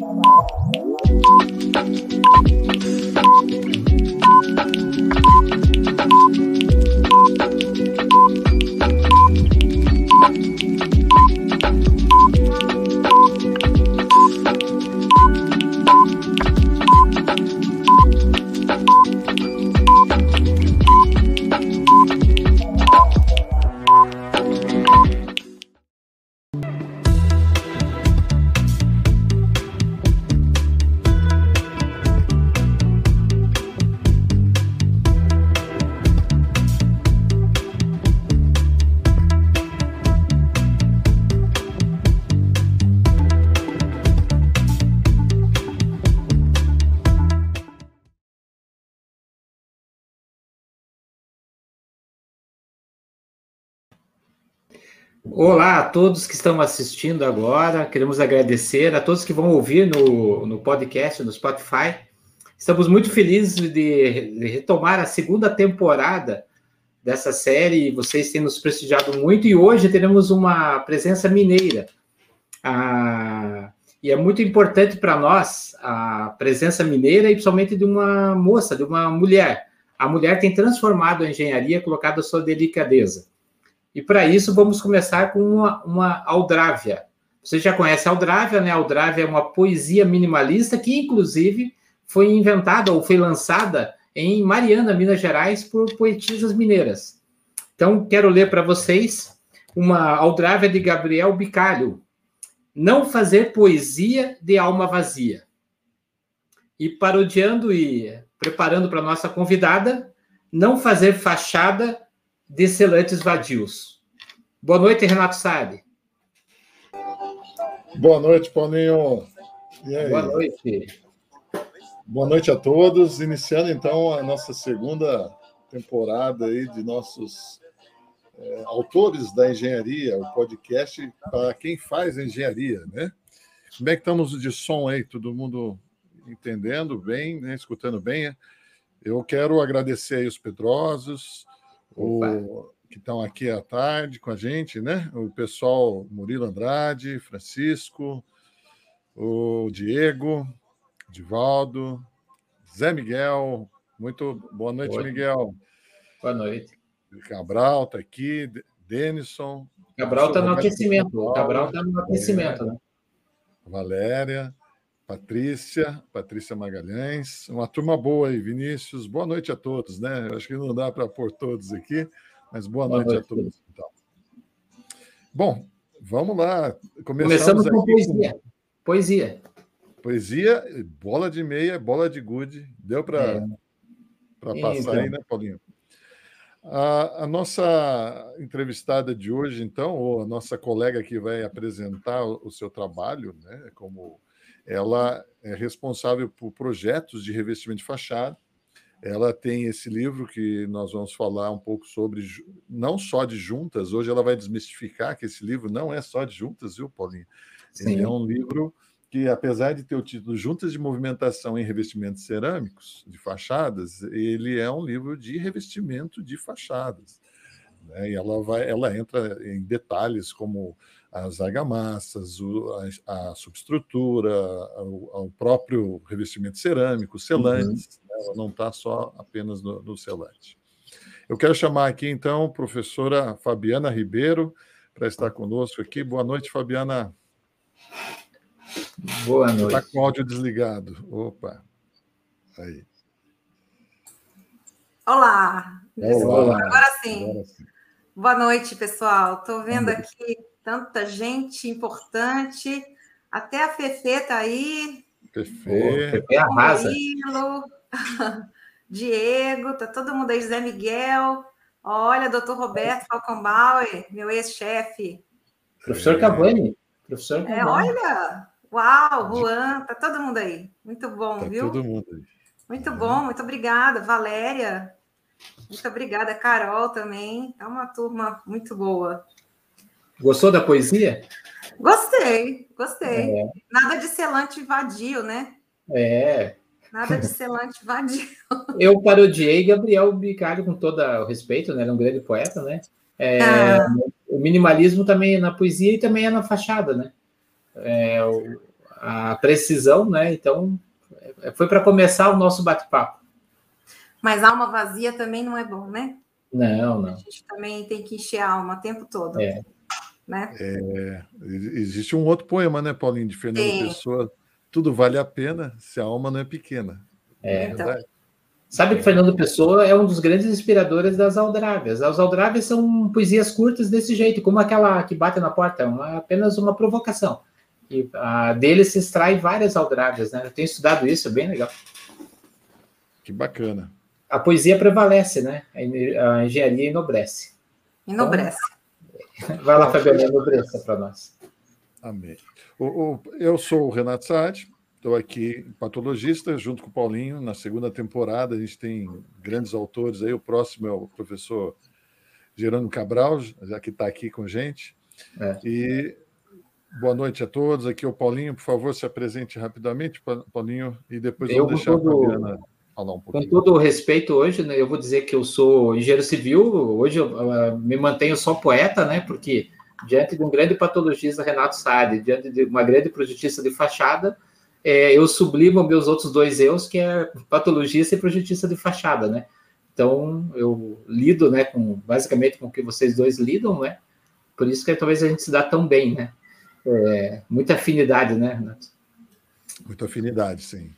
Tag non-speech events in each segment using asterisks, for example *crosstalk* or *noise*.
Thank you. Olá a todos que estão assistindo agora. Queremos agradecer a todos que vão ouvir no, no podcast, no Spotify. Estamos muito felizes de, retomar a segunda temporada dessa série. Vocês têm nos prestigiado muito e hoje teremos uma presença mineira. Ah, e é muito importante para nós a presença mineira e principalmente de uma moça, de uma mulher. A mulher tem transformado a engenharia, colocado a sua delicadeza. E para isso vamos começar com uma, uma Aldrávia. Você já conhece a Aldrávia, né? A Aldrávia é uma poesia minimalista que, inclusive, foi inventada ou foi lançada em Mariana, Minas Gerais, por poetisas mineiras. Então, quero ler para vocês uma Aldrávia de Gabriel Bicalho. Não fazer poesia de alma vazia. E parodiando e preparando para nossa convidada, não fazer fachada de selantes vadios. Boa noite, Renato Saad. Boa noite, Paulinho. Boa noite. Boa noite a todos. Iniciando então a nossa segunda temporada aí de nossos é, autores da engenharia, o podcast para quem faz engenharia, né? Como é que estamos de som aí? Todo mundo entendendo bem, né? escutando bem? Eu quero agradecer aí os Pedrosos, o, que estão aqui à tarde com a gente, né? O pessoal Murilo Andrade, Francisco, o Diego, Divaldo, Zé Miguel. Muito boa noite, Oi. Miguel. Boa noite. Cabral está aqui, Denison. Cabral está no aquecimento. Cabral está no aquecimento, né? Valéria. Patrícia, Patrícia Magalhães, uma turma boa aí, Vinícius. Boa noite a todos, né? Eu acho que não dá para pôr todos aqui, mas boa, boa noite, noite, a todos. Então. Bom, vamos lá. Começamos, Começamos com poesia. Com... Poesia. Poesia, bola de meia, bola de gude. Deu para é. passar então. aí, né, Paulinho? A, a, nossa entrevistada de hoje, então, ou a nossa colega que vai apresentar o, o seu trabalho, né, como ela é responsável por projetos de revestimento de fachada. Ela tem esse livro que nós vamos falar um pouco sobre, não só de juntas, hoje ela vai desmistificar que esse livro não é só de juntas, viu, Paulinho? Sim. Ele é um livro que, apesar de ter o título Juntas de Movimentação em Revestimentos Cerâmicos de Fachadas, ele é um livro de revestimento de fachadas. Né? E ela, vai, ela entra em detalhes como as argamassas, a, a subestrutura, o, o, próprio revestimento cerâmico, selantes, uhum. né? ela não está só apenas no, no selante. Eu quero chamar aqui, então, a professora Fabiana Ribeiro para estar conosco aqui. Boa noite, Fabiana. Boa noite. Está com o áudio desligado. Opa. Aí. Olá. Olá. Agora sim. Agora sim. Boa noite, pessoal. Estou vendo aqui tanta gente importante. Até a Fefe está aí. Fefe. Fefe arrasa. Murilo, *laughs* Diego, tá todo mundo aí, José Miguel. Olha, doutor Roberto Falkenbauer, meu ex-chefe. Professor Cavani. Professor Cavani. É, olha, uau, Juan, tá todo mundo aí. Muito bom, tá viu? Todo mundo aí. Muito bom, muito obrigada, Valéria. Muito obrigada, Carol também. É uma turma muito boa. Gostou da poesia? Gostei, gostei. É. Nada de selante vadio, né? É. Nada de selante vadio. *laughs* Eu parodiei Gabriel Bicalho com todo o respeito, né? Ele é um grande poeta, né? É, ah. O minimalismo também é na poesia e também é na fachada, né? É, o, a precisão, né? Então, é, foi para começar o nosso bate-papo. Mas alma vazia também não é bom, né? Não, não. A gente também tem que encher a alma o tempo todo. É. Né? É, existe um outro poema, né, Paulinho, de Fernando Sim. Pessoa. Tudo vale a pena se a alma não é pequena. É, então. Sabe que Fernando Pessoa é um dos grandes inspiradores das Aldrávias. As Aldrávias são poesias curtas desse jeito, como aquela que bate na porta, uma, apenas uma provocação. E a, dele se extrai várias Aldrávias, né? Eu tenho estudado isso, é bem legal. Que bacana. A poesia prevalece, né? A engenharia enobrece. Enobrece. Então, vai lá, Fabiana, enobreça para nós. Amém. O, o, eu sou o Renato Saad, Estou aqui, patologista, junto com o Paulinho, na segunda temporada. A gente tem grandes autores aí. O próximo é o professor Gerando Cabral, já que está aqui com a gente. É. E boa noite a todos. Aqui é o Paulinho. Por favor, se apresente rapidamente, Paulinho, e depois eu vou deixar todo, a Fabiana falar um pouquinho. Com todo o respeito hoje, né, eu vou dizer que eu sou engenheiro civil. Hoje eu, eu me mantenho só poeta, né? Porque diante de um grande patologista, Renato Sade, diante de uma grande projetista de fachada, é, eu sublimo meus outros dois eus, que é patologista e projetista de fachada, né? Então, eu lido, né, com, basicamente com o que vocês dois lidam, né? Por isso que talvez a gente se dá tão bem, né? É, muita afinidade, né, Renato? Muita afinidade, sim.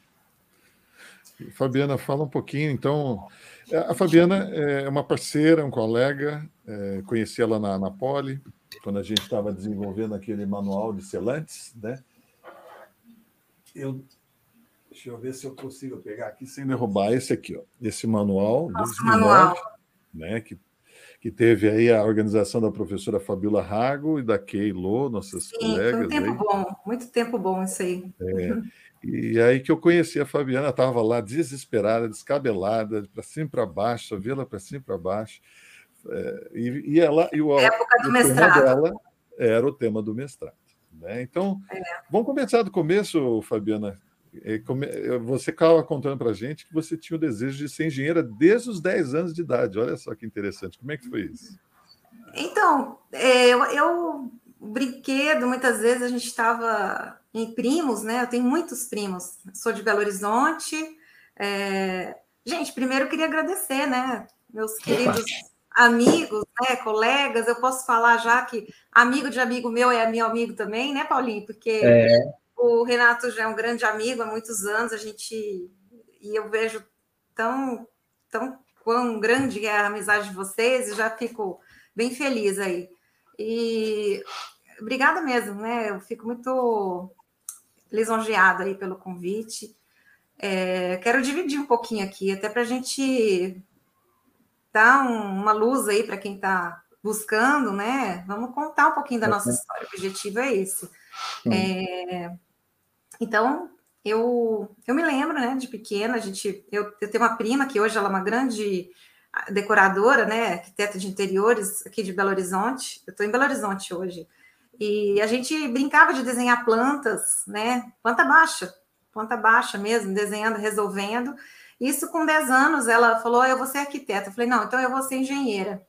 Fabiana, fala um pouquinho, então. É, a Fabiana é uma parceira, um colega, é, conheci ela na, na Poli, quando a gente estava desenvolvendo aquele manual de selantes, né? eu deixa eu ver se eu consigo pegar aqui sem derrubar esse aqui, ó, esse manual, Nossa, 2009, manual. né, que que teve aí a organização da professora Fabiola Rago e da Lô, nossas Sim, colegas. Um tempo aí. bom, muito tempo bom isso aí. É, e aí que eu conheci a Fabiana, estava lá desesperada, descabelada, para cima para baixo, vê-la para cima e para baixo. É, e, e, ela e o, época do mestrado. dela era o tema do mestrado. Né? Então, é. vamos começar do começo, Fabiana. É, você estava contando para a gente que você tinha o desejo de ser engenheira desde os 10 anos de idade. Olha só que interessante. Como é que foi isso? Então, é, eu, eu brinquedo, muitas vezes a gente estava em primos, né? Eu tenho muitos primos. Sou de Belo Horizonte. É... Gente, primeiro eu queria agradecer, né? Meus queridos amigos, né, colegas, eu posso falar já que amigo de amigo meu é meu amigo também, né, Paulinho? Porque é. o Renato já é um grande amigo há muitos anos, a gente e eu vejo tão tão quão grande é a amizade de vocês, e já fico bem feliz aí. E obrigada mesmo, né? Eu fico muito lisonjeada aí pelo convite. É, quero dividir um pouquinho aqui, até para a gente dar um, uma luz aí para quem está buscando, né? Vamos contar um pouquinho da nossa história. O objetivo é esse. É, então, eu, eu me lembro, né, de pequena, a gente, eu, eu tenho uma prima que hoje ela é uma grande decoradora, né, arquiteta de interiores aqui de Belo Horizonte. Eu estou em Belo Horizonte hoje. E a gente brincava de desenhar plantas, né, planta baixa, planta baixa mesmo, desenhando, resolvendo. Isso com 10 anos, ela falou: Eu vou ser arquiteta. Eu falei: Não, então eu vou ser engenheira.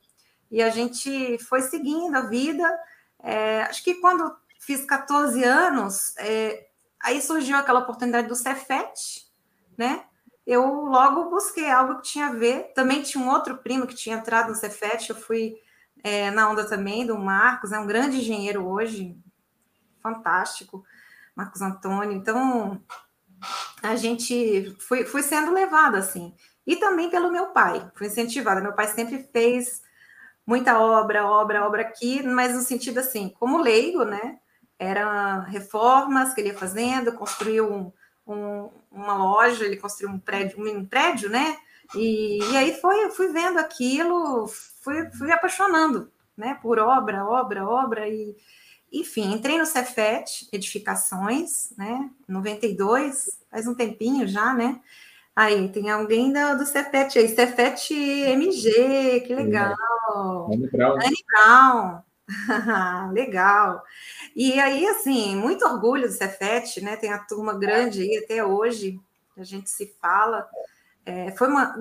E a gente foi seguindo a vida. É, acho que quando fiz 14 anos, é, aí surgiu aquela oportunidade do Cefet, né? Eu logo busquei algo que tinha a ver. Também tinha um outro primo que tinha entrado no Cefet. Eu fui é, na onda também do Marcos, é um grande engenheiro hoje, fantástico, Marcos Antônio. Então, a gente foi, foi sendo levada assim. E também pelo meu pai, fui incentivada. Meu pai sempre fez muita obra, obra, obra aqui, mas no sentido assim, como leigo, né? Era reformas que ele ia fazendo, construiu um, um, uma loja, ele construiu um prédio, um prédio, né? E, e aí foi, fui vendo aquilo, fui, fui apaixonando, né? Por obra, obra, obra, e, enfim, entrei no Cefet, Edificações, né? 92, faz um tempinho já, né? Aí, tem alguém do, do Cefet aí, Cefet MG, que legal. Anne Brown. Anne Brown. *laughs* legal. E aí, assim, muito orgulho do Cefet, né? Tem a turma grande aí até hoje, a gente se fala. É, foi uma,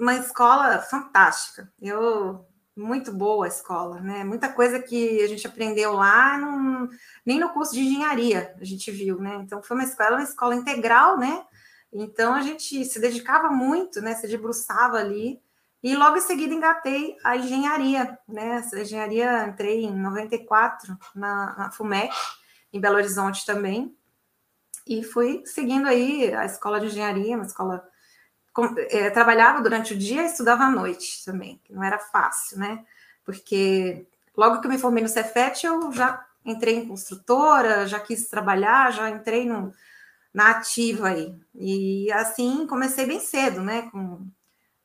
uma escola fantástica. Eu muito boa a escola, né? Muita coisa que a gente aprendeu lá, nem no curso de engenharia a gente viu, né? Então foi uma escola, uma escola integral, né? Então a gente se dedicava muito, né? Se debruçava ali. E logo em seguida engatei a engenharia, né? Essa engenharia entrei em 94 na, na FUMEC, em Belo Horizonte também. E fui seguindo aí a escola de engenharia, uma escola é, trabalhava durante o dia e estudava à noite também, que não era fácil, né? Porque logo que eu me formei no Cefet, eu já entrei em construtora, já quis trabalhar, já entrei no, na ativa aí. E assim comecei bem cedo, né? Com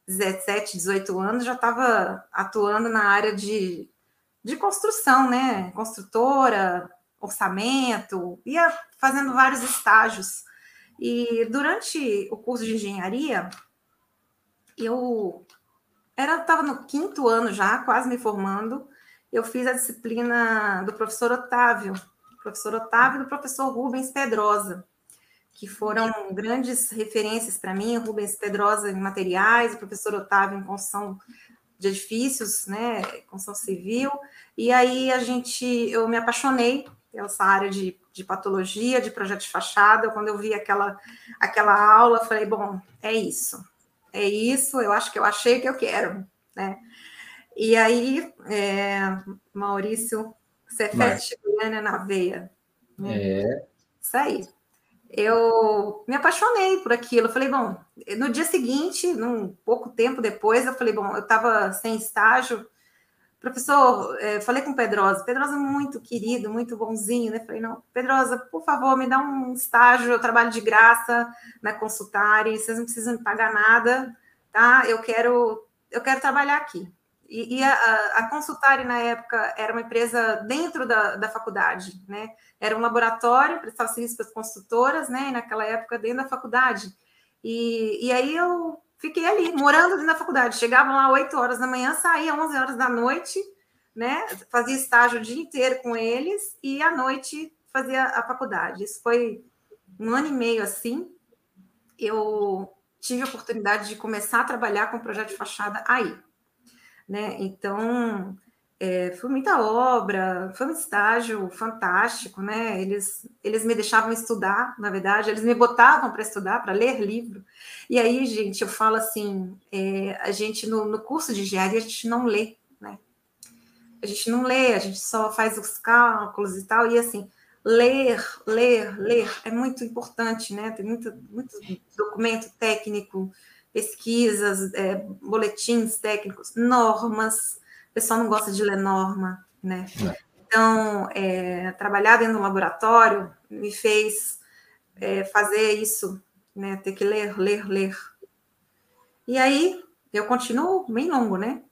17, 18 anos, já estava atuando na área de, de construção, né? Construtora, orçamento, ia fazendo vários estágios e durante o curso de engenharia, eu era estava no quinto ano já, quase me formando. Eu fiz a disciplina do professor Otávio, professor Otávio e do professor Rubens Pedrosa, que foram grandes referências para mim. Rubens Pedrosa em materiais, o professor Otávio em construção de edifícios, né, construção civil. E aí a gente, eu me apaixonei essa área de, de patologia, de projeto de fachada. Quando eu vi aquela, aquela aula, falei, bom, é isso, é isso, eu acho que eu achei que eu quero, né? E aí, é, Maurício, Cefete Goiânia na veia. Né? É. Isso aí. Eu me apaixonei por aquilo. Eu falei, bom, no dia seguinte, num pouco tempo depois, eu falei, bom, eu estava sem estágio, Professor, é, falei com Pedrosa, Pedrosa é muito querido, muito bonzinho, né? Falei, não, Pedrosa, por favor, me dá um estágio, eu trabalho de graça na consultária, vocês não precisam me pagar nada, tá? Eu quero, eu quero trabalhar aqui. E, e a, a consultária, na época, era uma empresa dentro da, da faculdade, né? Era um laboratório, prestava serviço para as consultoras, né? E naquela época, dentro da faculdade. E, e aí eu fiquei ali, morando na faculdade. Chegava lá 8 horas da manhã, saía 11 horas da noite, né? Fazia estágio o dia inteiro com eles e à noite fazia a faculdade. Isso foi um ano e meio assim. Eu tive a oportunidade de começar a trabalhar com o projeto de fachada aí, né? Então, é, foi muita obra, foi um estágio fantástico, né? Eles, eles me deixavam estudar, na verdade, eles me botavam para estudar, para ler livro. E aí, gente, eu falo assim: é, a gente no, no, curso de engenharia a gente não lê, né? A gente não lê, a gente só faz os cálculos e tal, e assim, ler, ler, ler é muito importante, né? Tem muito, muito documento técnico, pesquisas, é, boletins técnicos, normas o pessoal não gosta de ler norma, né? É. Então, é, trabalhar dentro do laboratório me fez é, fazer isso, né? Ter que ler, ler, ler. E aí, eu continuo bem longo, né?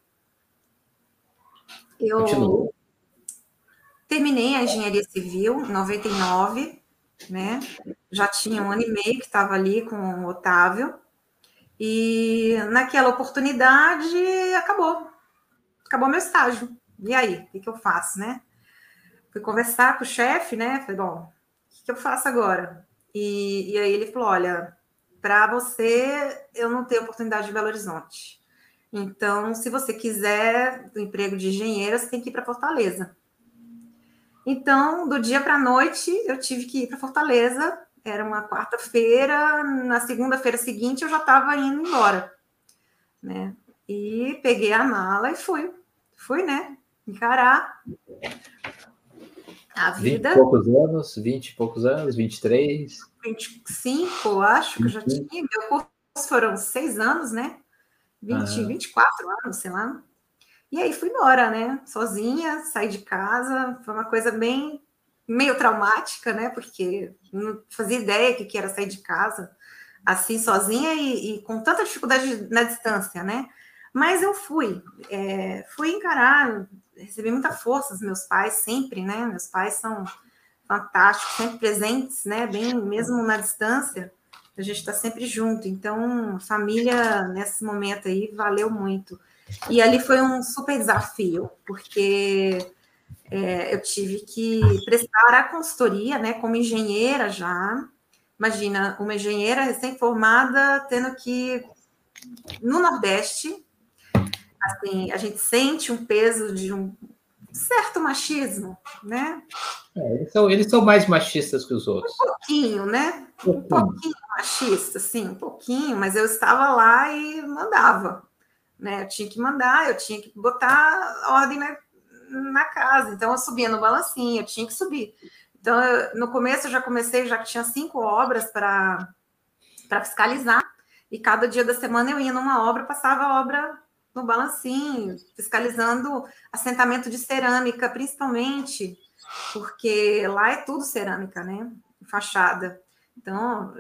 Eu Continuo. terminei a engenharia civil em 99, né? Já tinha um ano e meio que estava ali com o Otávio. E naquela oportunidade acabou acabou meu estágio. E aí, o que, que eu faço, né? Fui conversar com o chefe, né? Falei, bom, o que, que eu faço agora? E, e aí ele falou: olha, para você, eu não tenho oportunidade de Belo Horizonte. Então, se você quiser o emprego de engenheira, você tem que ir para Fortaleza. Então, do dia para a noite, eu tive que ir para Fortaleza. Era uma quarta-feira. Na segunda-feira seguinte, eu já estava indo embora. Né? E peguei a mala e fui fui, né? Encarar a vida. 20 e poucos anos, 20 e poucos anos, 23. 25, eu acho que eu já tinha. Meu curso foram seis anos, né? 20, ah. 24 anos, sei lá. E aí fui embora, né? Sozinha, saí de casa. Foi uma coisa bem meio traumática, né? Porque não fazia ideia que, que era sair de casa assim sozinha e, e com tanta dificuldade na distância, né? Mas eu fui, é, fui encarar, recebi muita força dos meus pais sempre, né? Meus pais são fantásticos, sempre presentes, né? Bem, mesmo na distância, a gente está sempre junto. Então, família nesse momento aí valeu muito. E ali foi um super desafio, porque é, eu tive que prestar a consultoria, né? Como engenheira já. Imagina, uma engenheira recém-formada tendo que no Nordeste assim, a gente sente um peso de um certo machismo, né? É, eles, são, eles são mais machistas que os outros. Um pouquinho, né? Um pouquinho machista, sim, um pouquinho, mas eu estava lá e mandava, né? Eu tinha que mandar, eu tinha que botar ordem na, na casa, então eu subia no balancinho, eu tinha que subir. Então, eu, no começo eu já comecei, já que tinha cinco obras para fiscalizar, e cada dia da semana eu ia numa obra, passava a obra no balancinho, fiscalizando assentamento de cerâmica, principalmente, porque lá é tudo cerâmica, né? Fachada. Então,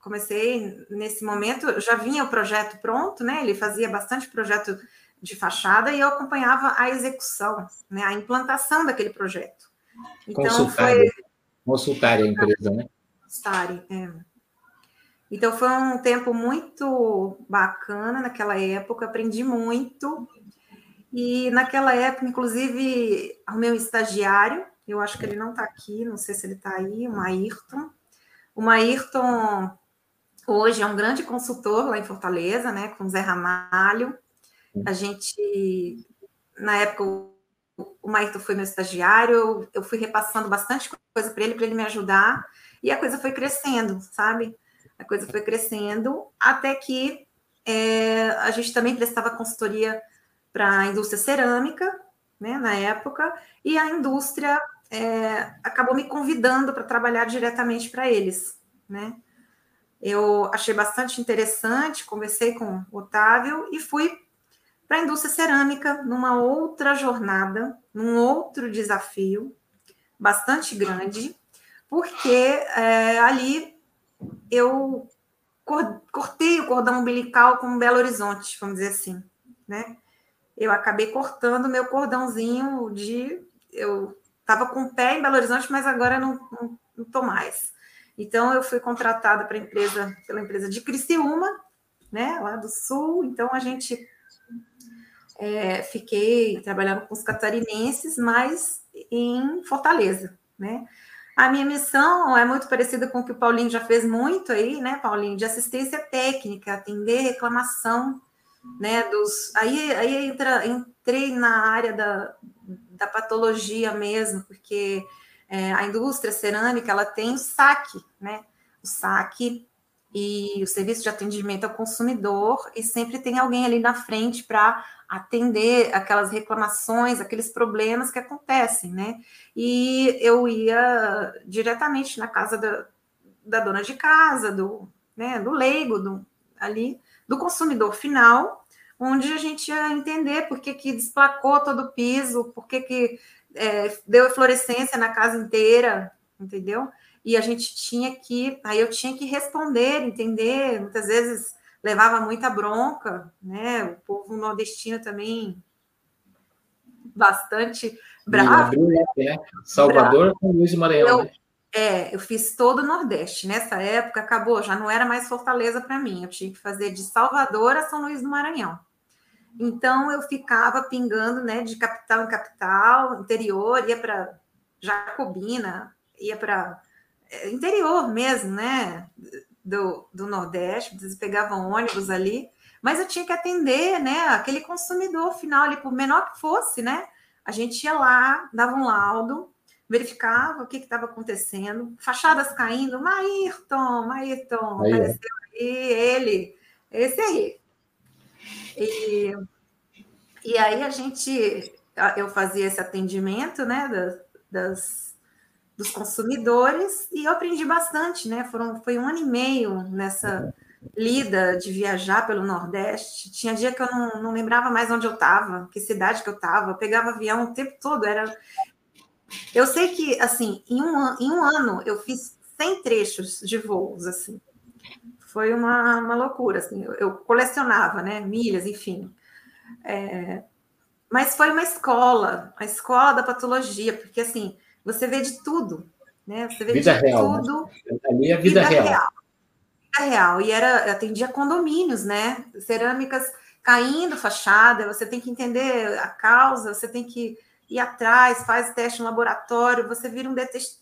comecei nesse momento, já vinha o projeto pronto, né? Ele fazia bastante projeto de fachada e eu acompanhava a execução, né? A implantação daquele projeto. Então, consultária. foi. Consultária a empresa, né? Consultária, é. Então foi um tempo muito bacana naquela época, aprendi muito. E naquela época, inclusive, o meu estagiário, eu acho que ele não está aqui, não sei se ele está aí, o Maírton. O Maírton hoje é um grande consultor lá em Fortaleza, né, com o Zé Ramalho. A gente, na época, o Maírton foi meu estagiário, eu fui repassando bastante coisa para ele, para ele me ajudar, e a coisa foi crescendo, sabe? A coisa foi crescendo, até que é, a gente também prestava consultoria para a indústria cerâmica, né, na época, e a indústria é, acabou me convidando para trabalhar diretamente para eles, né? Eu achei bastante interessante, conversei com o Otávio e fui para a indústria cerâmica numa outra jornada, num outro desafio bastante grande, porque é, ali eu cortei o cordão umbilical com Belo Horizonte, vamos dizer assim, né? Eu acabei cortando meu cordãozinho de. Eu estava com o pé em Belo Horizonte, mas agora não, tô mais. Então, eu fui contratada para empresa, pela empresa de Criciúma, né, lá do Sul. Então, a gente é, fiquei trabalhando com os catarinenses, mas em Fortaleza, né? A minha missão é muito parecida com o que o Paulinho já fez muito aí, né, Paulinho, de assistência técnica, atender reclamação, né, dos... Aí, aí entra, entrei na área da, da patologia mesmo, porque é, a indústria cerâmica, ela tem o saque, né, o saque e o serviço de atendimento ao consumidor, e sempre tem alguém ali na frente para atender aquelas reclamações, aqueles problemas que acontecem, né? E eu ia diretamente na casa da, da dona de casa, do, né, do leigo, do, ali, do consumidor final, onde a gente ia entender por que, que desplacou todo o piso, por que, que é, deu eflorescência na casa inteira, entendeu? E a gente tinha que, aí eu tinha que responder, entender, muitas vezes levava muita bronca, né? O povo nordestino também bastante bravo. Né? Salvador com Luiz Maranhão. Eu, né? É, eu fiz todo o Nordeste. Nessa época acabou, já não era mais Fortaleza para mim. Eu tinha que fazer de Salvador a São Luís do Maranhão. Então eu ficava pingando, né, de capital em capital, interior, ia para Jacobina, ia para é, interior mesmo, né? Do, do Nordeste, eles pegavam ônibus ali, mas eu tinha que atender, né, aquele consumidor final ali, por menor que fosse, né? A gente ia lá, dava um laudo, verificava o que estava acontecendo, fachadas caindo, Maírton, Maírton, aí, apareceu aí ele, esse aí. E, e aí a gente, eu fazia esse atendimento, né, das, das dos consumidores e eu aprendi bastante, né? Foram, foi um ano e meio nessa lida de viajar pelo Nordeste. Tinha dia que eu não, não lembrava mais onde eu estava, que cidade que eu estava. Pegava avião o tempo todo. Era... Eu sei que, assim, em um, em um ano eu fiz 100 trechos de voos, assim. Foi uma, uma loucura, assim. Eu, eu colecionava, né? Milhas, enfim. É... Mas foi uma escola, a escola da patologia, porque, assim, você vê de tudo, né? Você vê vida de real, né? tudo. Né? Ali é vida, vida real. real. Vida real. E era, atendia condomínios, né? Cerâmicas caindo fachada, você tem que entender a causa, você tem que ir atrás, faz teste no laboratório, você vira um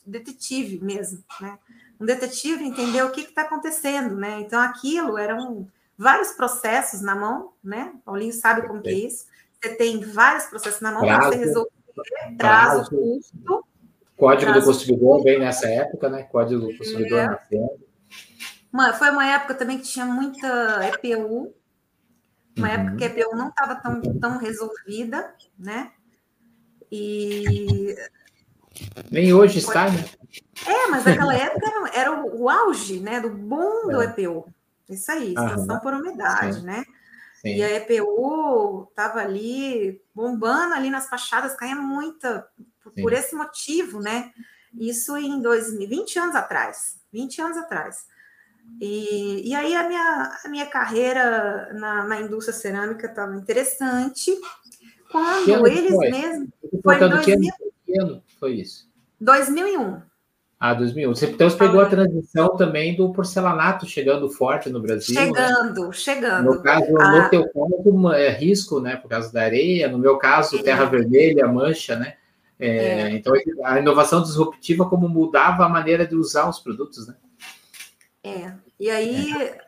detetive mesmo, né? Um detetive entender o que está acontecendo, né? Então aquilo era um vários processos na mão, né? Paulinho sabe como que é isso. Você tem vários processos na mão para você resolver prazo, prazo custo. Código prazo, do consumidor bem nessa época, né? Código do consumidor é. Uma, foi uma época também que tinha muita EPU, uma uhum. época que a EPU não estava tão, tão resolvida, né? E. Nem hoje está, né? É, mas naquela época era, era o, o, auge, né? Do boom é. do EPU. Isso aí, estação uhum. por umidade, Sim. né? Sim. E a EPU estava ali bombando ali nas fachadas, caía muita por, por, esse motivo, né? Isso em 2000, 20 anos atrás, 20 anos atrás. E, e aí a minha, a minha carreira na, na indústria cerâmica estava interessante. Quando eles foi? mesmos. Foi em 2000, que ano foi isso? 2001. Ah, 2001. Você, então pegou a transição também do porcelanato chegando forte no Brasil. Chegando, né? chegando. No caso, ah. no teu caso, é risco, né? Por causa da areia. No meu caso, é. terra vermelha, mancha, né? É, é. Então, a inovação disruptiva, como mudava a maneira de usar os produtos, né? É. E aí, é.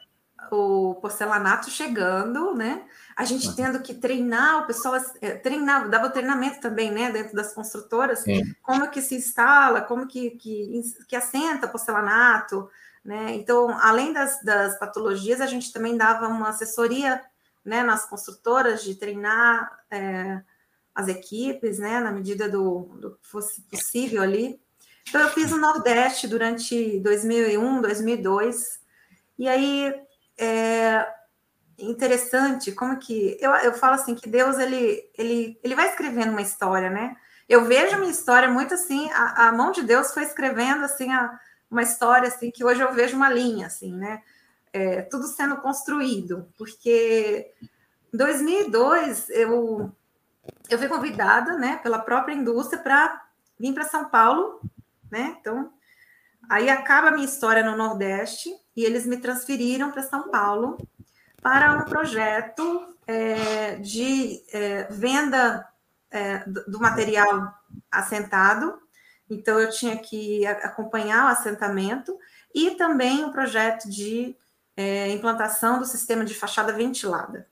o porcelanato chegando, né? a gente uhum. tendo que treinar o pessoal, é, treinar, dava treinamento também, né, dentro das construtoras, Sim. como que se instala, como que, que, que assenta porcelanato, né, então, além das, das patologias, a gente também dava uma assessoria, né, nas construtoras de treinar é, as equipes, né, na medida do, do que fosse possível ali. Então, eu fiz o Nordeste durante 2001, 2002, e aí... É, interessante como que eu, eu falo assim que Deus ele, ele, ele vai escrevendo uma história, né? Eu vejo minha história muito assim, a, a mão de Deus foi escrevendo assim a, uma história assim que hoje eu vejo uma linha assim, né? É, tudo sendo construído, porque em 2002 eu eu fui convidada, né, pela própria indústria para vir para São Paulo, né? Então aí acaba a minha história no Nordeste e eles me transferiram para São Paulo para um projeto é, de é, venda é, do material assentado. Então, eu tinha que acompanhar o assentamento e também um projeto de é, implantação do sistema de fachada ventilada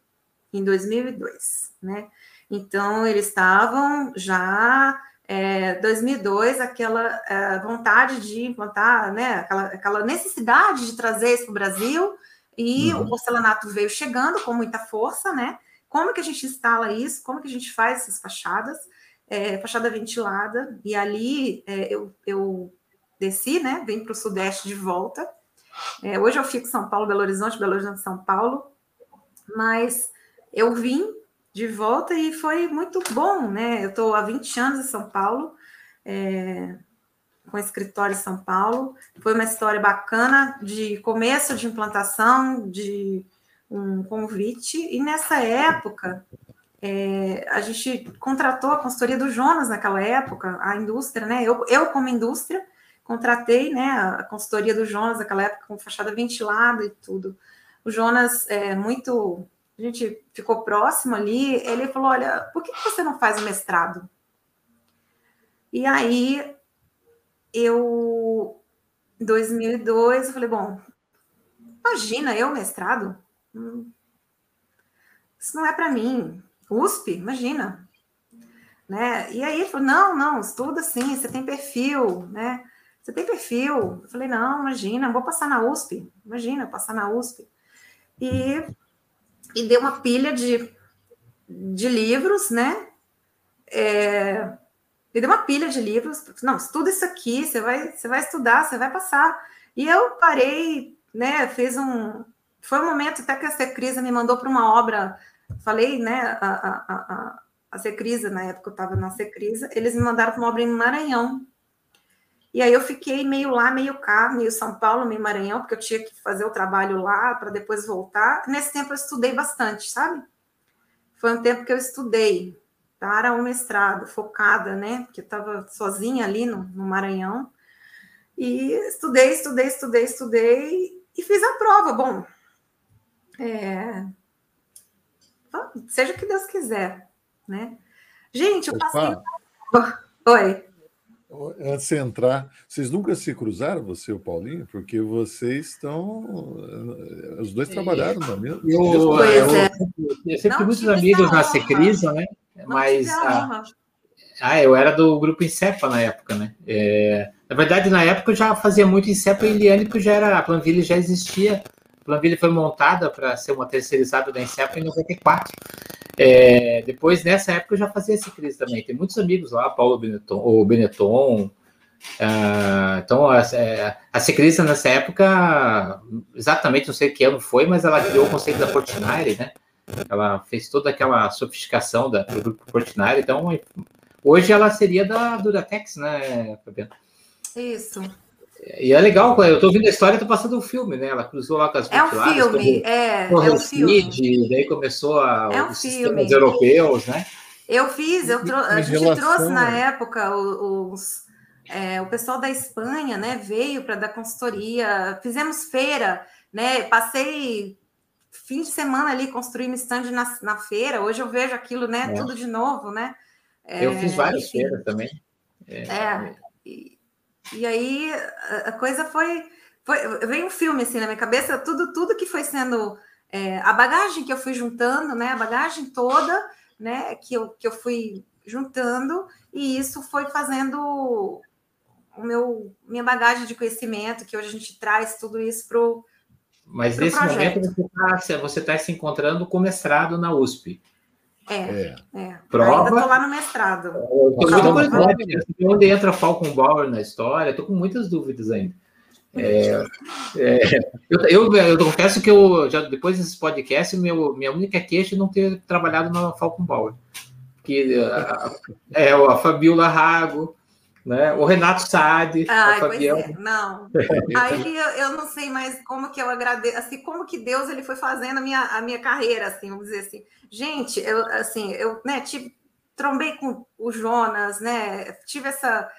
em 2002, né? Então, eles estavam já é, 2002 aquela é, vontade de implantar, né, aquela, aquela necessidade de trazer isso para o Brasil e uhum. o porcelanato veio chegando com muita força, né? Como que a gente instala isso? Como que a gente faz essas fachadas? É, fachada ventilada, e ali é, eu, eu desci, né? Vim para o Sudeste de volta. É, hoje eu fico em São Paulo, Belo Horizonte, Belo Horizonte, São Paulo, mas eu vim de volta e foi muito bom, né? Eu estou há 20 anos em São Paulo, é, com escritório em São Paulo. Foi uma história bacana de começo de implantação, de um convite. E nessa época, é, a gente contratou a consultoria do Jonas naquela época, a indústria, né? Eu, eu como indústria, contratei né, a consultoria do Jonas naquela época com fachada ventilada e tudo. O Jonas é muito. A gente ficou próximo ali. Ele falou: Olha, por que você não faz o mestrado? E aí eu, em 2002, eu falei, bom, imagina, eu mestrado? Hum, isso não é para mim. USP, imagina. Né? E aí ele falou, não, não, estuda sim, você tem perfil, né? Você tem perfil. Eu falei, não, imagina, vou passar na USP. Imagina, passar na USP. E, e deu uma pilha de, de livros, né? É, me deu uma pilha de livros. Não, estuda isso aqui, você vai, você vai estudar, você vai passar. E eu parei, né? Fiz um. Foi um momento até que a Secrisa me mandou para uma obra. Falei, né? A, a, a, a Secrisa, na época eu estava na Secrisa, eles me mandaram para uma obra em Maranhão. E aí eu fiquei meio lá, meio cá, meio São Paulo, meio Maranhão, porque eu tinha que fazer o trabalho lá para depois voltar. Nesse tempo eu estudei bastante, sabe? Foi um tempo que eu estudei para o mestrado, focada, né? Porque eu estava sozinha ali no, no, Maranhão. E estudei, estudei, estudei, estudei e fiz a prova. Bom, é... seja o que Deus quiser, né? Gente, eu passei. Oi. Antes de entrar, vocês nunca se cruzaram, você e o Paulinho? Porque vocês estão. Os dois trabalharam na mesma. Eu, eu, é. eu sempre tive muitos amigos na Secrisa, né? Mas. A, ah, eu era do grupo Incepa na época, né? É, na verdade, na época eu já fazia muito Incepa e Liane, porque já era, a Planville já existia. Planville foi montada para ser uma terceirizada da Incepa em 94. É, depois, nessa época, eu já fazia esse crise também. Tem muitos amigos lá, Paulo Benetton, Benetton. Uh, então, a, é, a nessa época, exatamente não sei que ano foi, mas ela criou o conceito da Portinari, né? Ela fez toda aquela sofisticação da, do grupo Portinari. Então, hoje ela seria da Duratex, né, Fabiana? Isso. E é legal, eu tô ouvindo a história, tô passando um filme, né? Ela cruzou lá com as É um filme, é. é um filme. daí começou a, é um os filme. sistemas europeus, né? Eu fiz, eu trou a gente relação, trouxe na época os, é, o pessoal da Espanha, né? Veio para dar consultoria, fizemos feira, né? Passei fim de semana ali construindo stand na, na feira. Hoje eu vejo aquilo, né? É. Tudo de novo, né? eu fiz várias enfim. feiras também. É, é e, e aí a coisa foi, foi. Veio um filme assim na minha cabeça, tudo, tudo que foi sendo. É, a bagagem que eu fui juntando, né? A bagagem toda, né? Que eu, que eu fui juntando, e isso foi fazendo o meu minha bagagem de conhecimento, que hoje a gente traz tudo isso para o. Mas nesse projeto. momento você está você tá se encontrando com mestrado na USP. É, é. é. Prova. Ainda tô lá no mestrado. Eu tô curiosidade, né? onde entra Falcon Bauer na história, tô com muitas dúvidas ainda. É, é, eu, eu, eu, confesso que eu já depois desses podcasts, meu, minha única queixa é não ter trabalhado na Falcon Bauer. Que é a Fabiola Rago, né? O Renato Saad, Ai, Fabiana. É. Não. *laughs* Aí eu, eu, não sei mais como que eu agradeço, assim, como que Deus ele foi fazendo a minha, a minha carreira, assim, vamos dizer assim. Gente, eu assim, eu, né, tive, trombei com o Jonas, né? Tive essa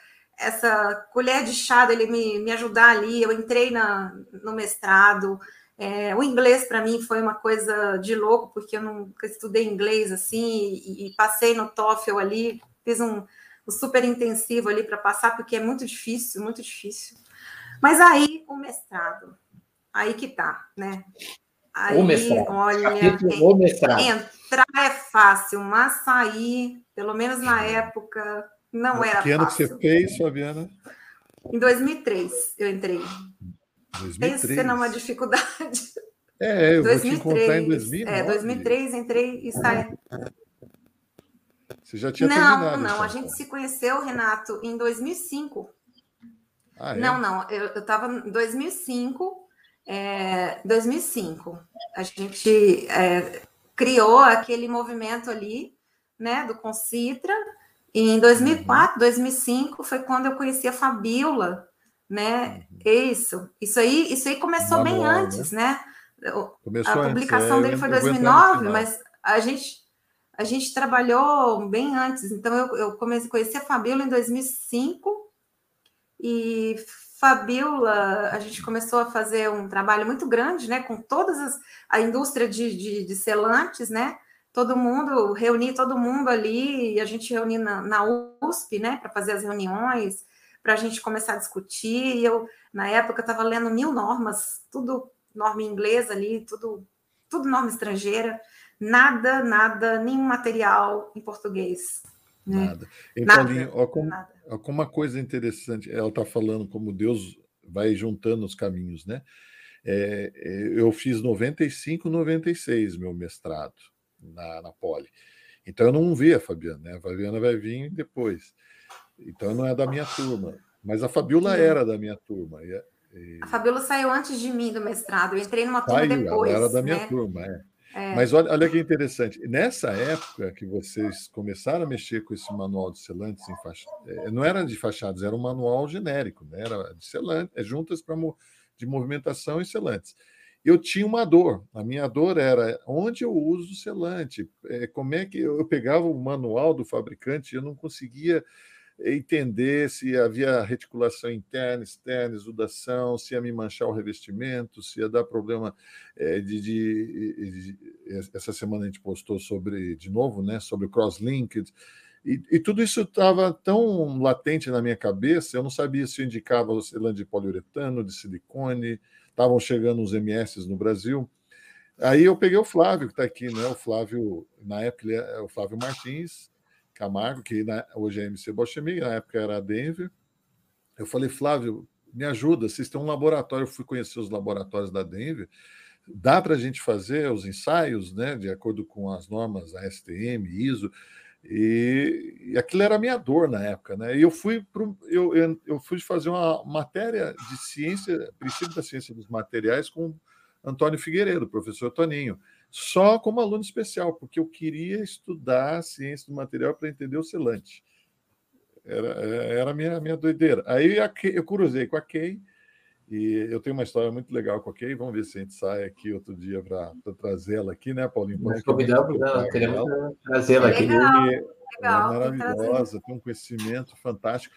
essa colher de chá dele me, me ajudar ali. Eu entrei na, no mestrado. É, o inglês para mim foi uma coisa de louco, porque eu nunca estudei inglês assim, e, e passei no TOEFL ali, fiz um, o super intensivo ali para passar, porque é muito difícil, muito difícil. Mas aí o mestrado, aí que tá, né? Aí, o mestrado. olha, o mestrado. entrar é fácil, mas sair, pelo menos na época, não era que fácil. ano que você fez, Fabiana? Em 2003 eu entrei. 2003. Pense uma dificuldade. É, eu 2003, vou te encontrar em 2009. É, 2003 entrei e saí. Você já tinha não, terminado. Não, não. A gente se conheceu, Renato, em 2005. Ah, é? Não, não. Eu estava em 2005. É, 2005. A gente é, criou aquele movimento ali, né, do Concitra. E em 2004, uhum. 2005 foi quando eu conheci a Fabiola, né? Uhum. Isso. Isso aí, isso aí começou Manual, bem antes, né? né? Começou a publicação antes, é, dele foi em 2009, mas a gente a gente trabalhou bem antes. Então, eu, eu comecei, conheci a Fabiola em 2005 e Fabiola, a gente começou a fazer um trabalho muito grande, né, com todas as, a indústria de, de, de selantes, né, todo mundo, reuni todo mundo ali, e a gente reuni na, na USP, né, para fazer as reuniões, para a gente começar a discutir, e eu, na época, estava lendo mil normas, tudo norma inglesa ali, tudo, tudo norma estrangeira, nada, nada, nenhum material em português. Né? Nada. E, nada, Paulinho, ó, como, nada. Ó, como uma coisa interessante, ela está falando como Deus vai juntando os caminhos, né? É, é eu fiz 95, 96 meu mestrado na, na Poli. Então eu não vi a Fabiana, né? A Fabiana vai vir depois. Então não é da minha turma. Mas a Fabiola era da minha turma. E, e... A Fabiola saiu antes de mim do mestrado. Eu entrei numa turma saiu, depois. Ela era da minha né? turma, é. É. Mas olha, olha que interessante. Nessa época que vocês começaram a mexer com esse manual de selantes faixa, é, não era de fachadas, era um manual genérico, né? era de selantes, é, juntas para de movimentação e selantes. Eu tinha uma dor. A minha dor era onde eu uso selante. É, como é que eu pegava o manual do fabricante e eu não conseguia entender se havia reticulação interna, externa, exudação, se ia me manchar o revestimento, se ia dar problema é, de, de, de, Essa semana a gente postou sobre, de novo, né, sobre o cross-linked. E, e tudo isso estava tão latente na minha cabeça, eu não sabia se indicava o de poliuretano, de silicone, estavam chegando os MS no Brasil. Aí eu peguei o Flávio, que está aqui, né? O Flávio, na época, é o Flávio Martins Camargo, que na, hoje é MC Bochemig, na época era Denver. Eu falei, Flávio, me ajuda, vocês têm um laboratório, eu fui conhecer os laboratórios da Denver, dá para a gente fazer os ensaios, né, de acordo com as normas ASTM, ISO, e, e aquilo era a minha dor na época, né? E eu fui pro, eu, eu, eu fui fazer uma matéria de ciência, princípio da ciência dos materiais com Antônio Figueiredo, professor Toninho, só como aluno especial, porque eu queria estudar ciência do material para entender o selante. Era, era a minha, minha doideira. Aí eu cruzei com a Kay, e eu tenho uma história muito legal com a Kay. Vamos ver se a gente sai aqui outro dia para trazê-la aqui, né, Paulinho? Nós convidamos, queremos trazê-la aqui. Legal, legal, é maravilhosa, tem um conhecimento fantástico.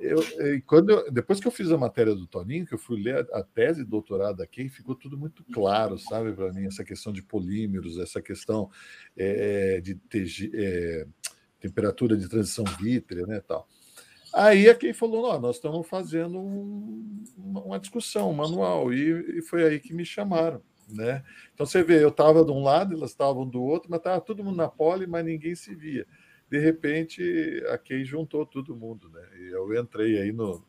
Eu, quando eu, depois que eu fiz a matéria do Toninho, que eu fui ler a, a tese de doutorado aqui, ficou tudo muito claro, sabe, para mim, essa questão de polímeros, essa questão é, de é, temperatura de transição vítrea, né, tal. Aí a quem falou, nós estamos fazendo um, uma discussão, um manual, e, e, foi aí que me chamaram. Né? Então você vê, eu estava de um lado, elas estavam do outro, mas estava todo mundo na pole, mas ninguém se via. De repente, a Kay juntou todo mundo, né? E eu entrei aí no,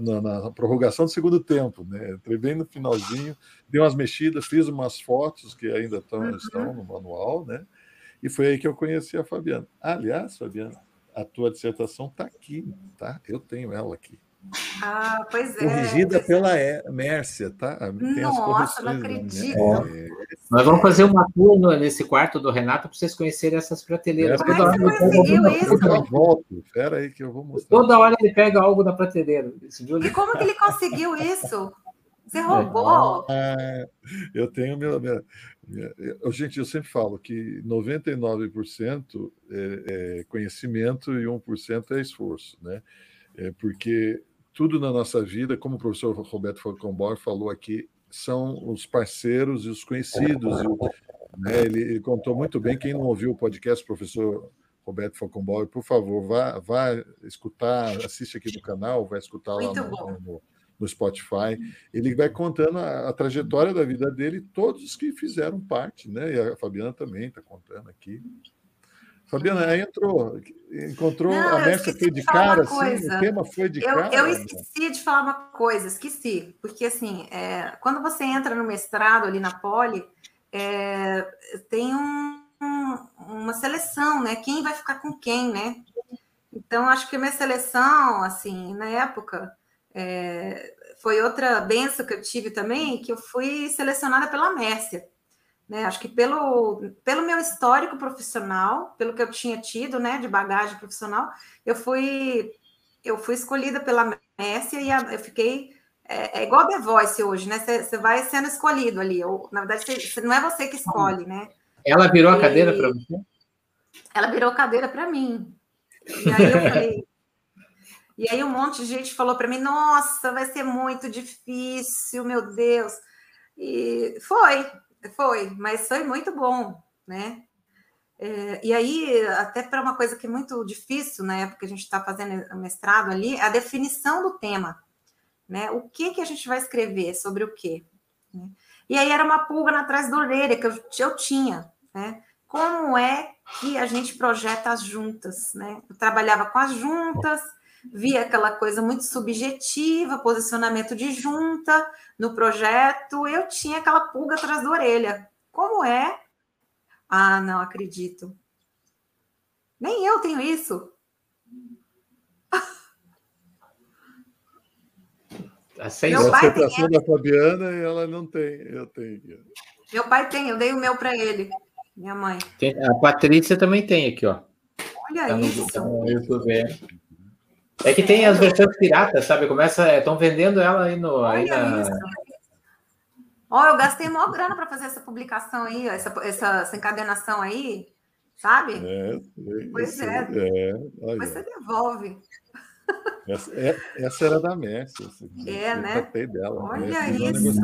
na, na, prorrogação do segundo tempo, né? Entrei bem no finalzinho, dei umas mexidas, fiz umas fotos que ainda tão, uhum. estão no manual, né? E foi aí que eu conheci a Fabiana. Aliás, Fabiana, a tua dissertação está aqui, tá? Eu tenho ela aqui. Ah, pois é. Corrigida pela é. Mércia, tá? Tem Nossa, não acredito. É. Nós vamos fazer uma tour nesse quarto do Renato para vocês conhecerem essas prateleiras. É, Como é que você conseguiu isso? Eu volto. Espera aí que eu vou mostrar. Toda hora ele pega algo da prateleira. E como que ele conseguiu isso? Você roubou? É, eu tenho meu, minha, eu, gente, eu sempre falo que 99% é, é conhecimento e 1% é esforço, né? É porque tudo na nossa vida, como o professor Roberto Falcomboy falou aqui, são os parceiros e os conhecidos. Né, ele, ele, contou muito bem. Quem não ouviu o podcast, professor Roberto Falcomboy, por favor, vá, vá escutar, assiste aqui no canal, vai escutar lá no, no, no Spotify. Ele vai contando a, a, trajetória da vida dele, todos os que fizeram parte, né? E a Fabiana também está contando aqui. Fabiana, aí entrou, encontrou Não, a Mércia foi de cara, assim, o tema foi de eu, cara. Eu esqueci de falar uma coisa, esqueci, porque assim, é, quando você entra no mestrado ali na Poli, é, tem um, um, uma seleção, né? Quem vai ficar com quem, né? Então, acho que a minha seleção, assim, na época, é, foi outra benção que eu tive também, que eu fui selecionada pela Mércia. Né? Acho que pelo, pelo meu histórico profissional, pelo que eu tinha tido né, de bagagem profissional, eu fui, eu fui escolhida pela Mércia e a, eu fiquei. É, é, igual The Voice hoje, né? Você vai sendo escolhido ali. Ou, na verdade, cê, cê, não é você que escolhe, né? Ela virou e, a cadeira para você? Ela virou a cadeira para mim. E aí eu falei, *laughs* e aí um monte de gente falou para mim: nossa, vai ser muito difícil, meu Deus. E foi, foi, mas foi muito bom, né? É, e aí, até para uma coisa que é muito difícil na época que a gente está fazendo mestrado ali, a definição do tema. Né? O que, que a gente vai escrever sobre o quê? Né? E aí era uma pulga atrás da orelha que eu, eu tinha. Né? Como é que a gente projeta as juntas? Né? Eu trabalhava com as juntas via aquela coisa muito subjetiva, posicionamento de junta no projeto, eu tinha aquela pulga atrás da orelha. Como é? Ah, não acredito. Nem eu tenho isso. Aceita. Meu pai tem a da Fabiana e ela não tem, eu tenho. Meu pai tem, eu dei o meu para ele, minha mãe. Tem, a Patrícia também tem aqui, ó. Olha tá isso. No, tá no. É que tem as versões piratas, sabe? Começa, estão vendendo ela aí no. Aí na... Ó, oh, eu gastei maior grana para fazer essa publicação aí, essa, essa, essa encadenação aí, sabe? É, pois é. é Depois você devolve. Essa, é, essa era da Messi. É, né? Dela, Olha isso.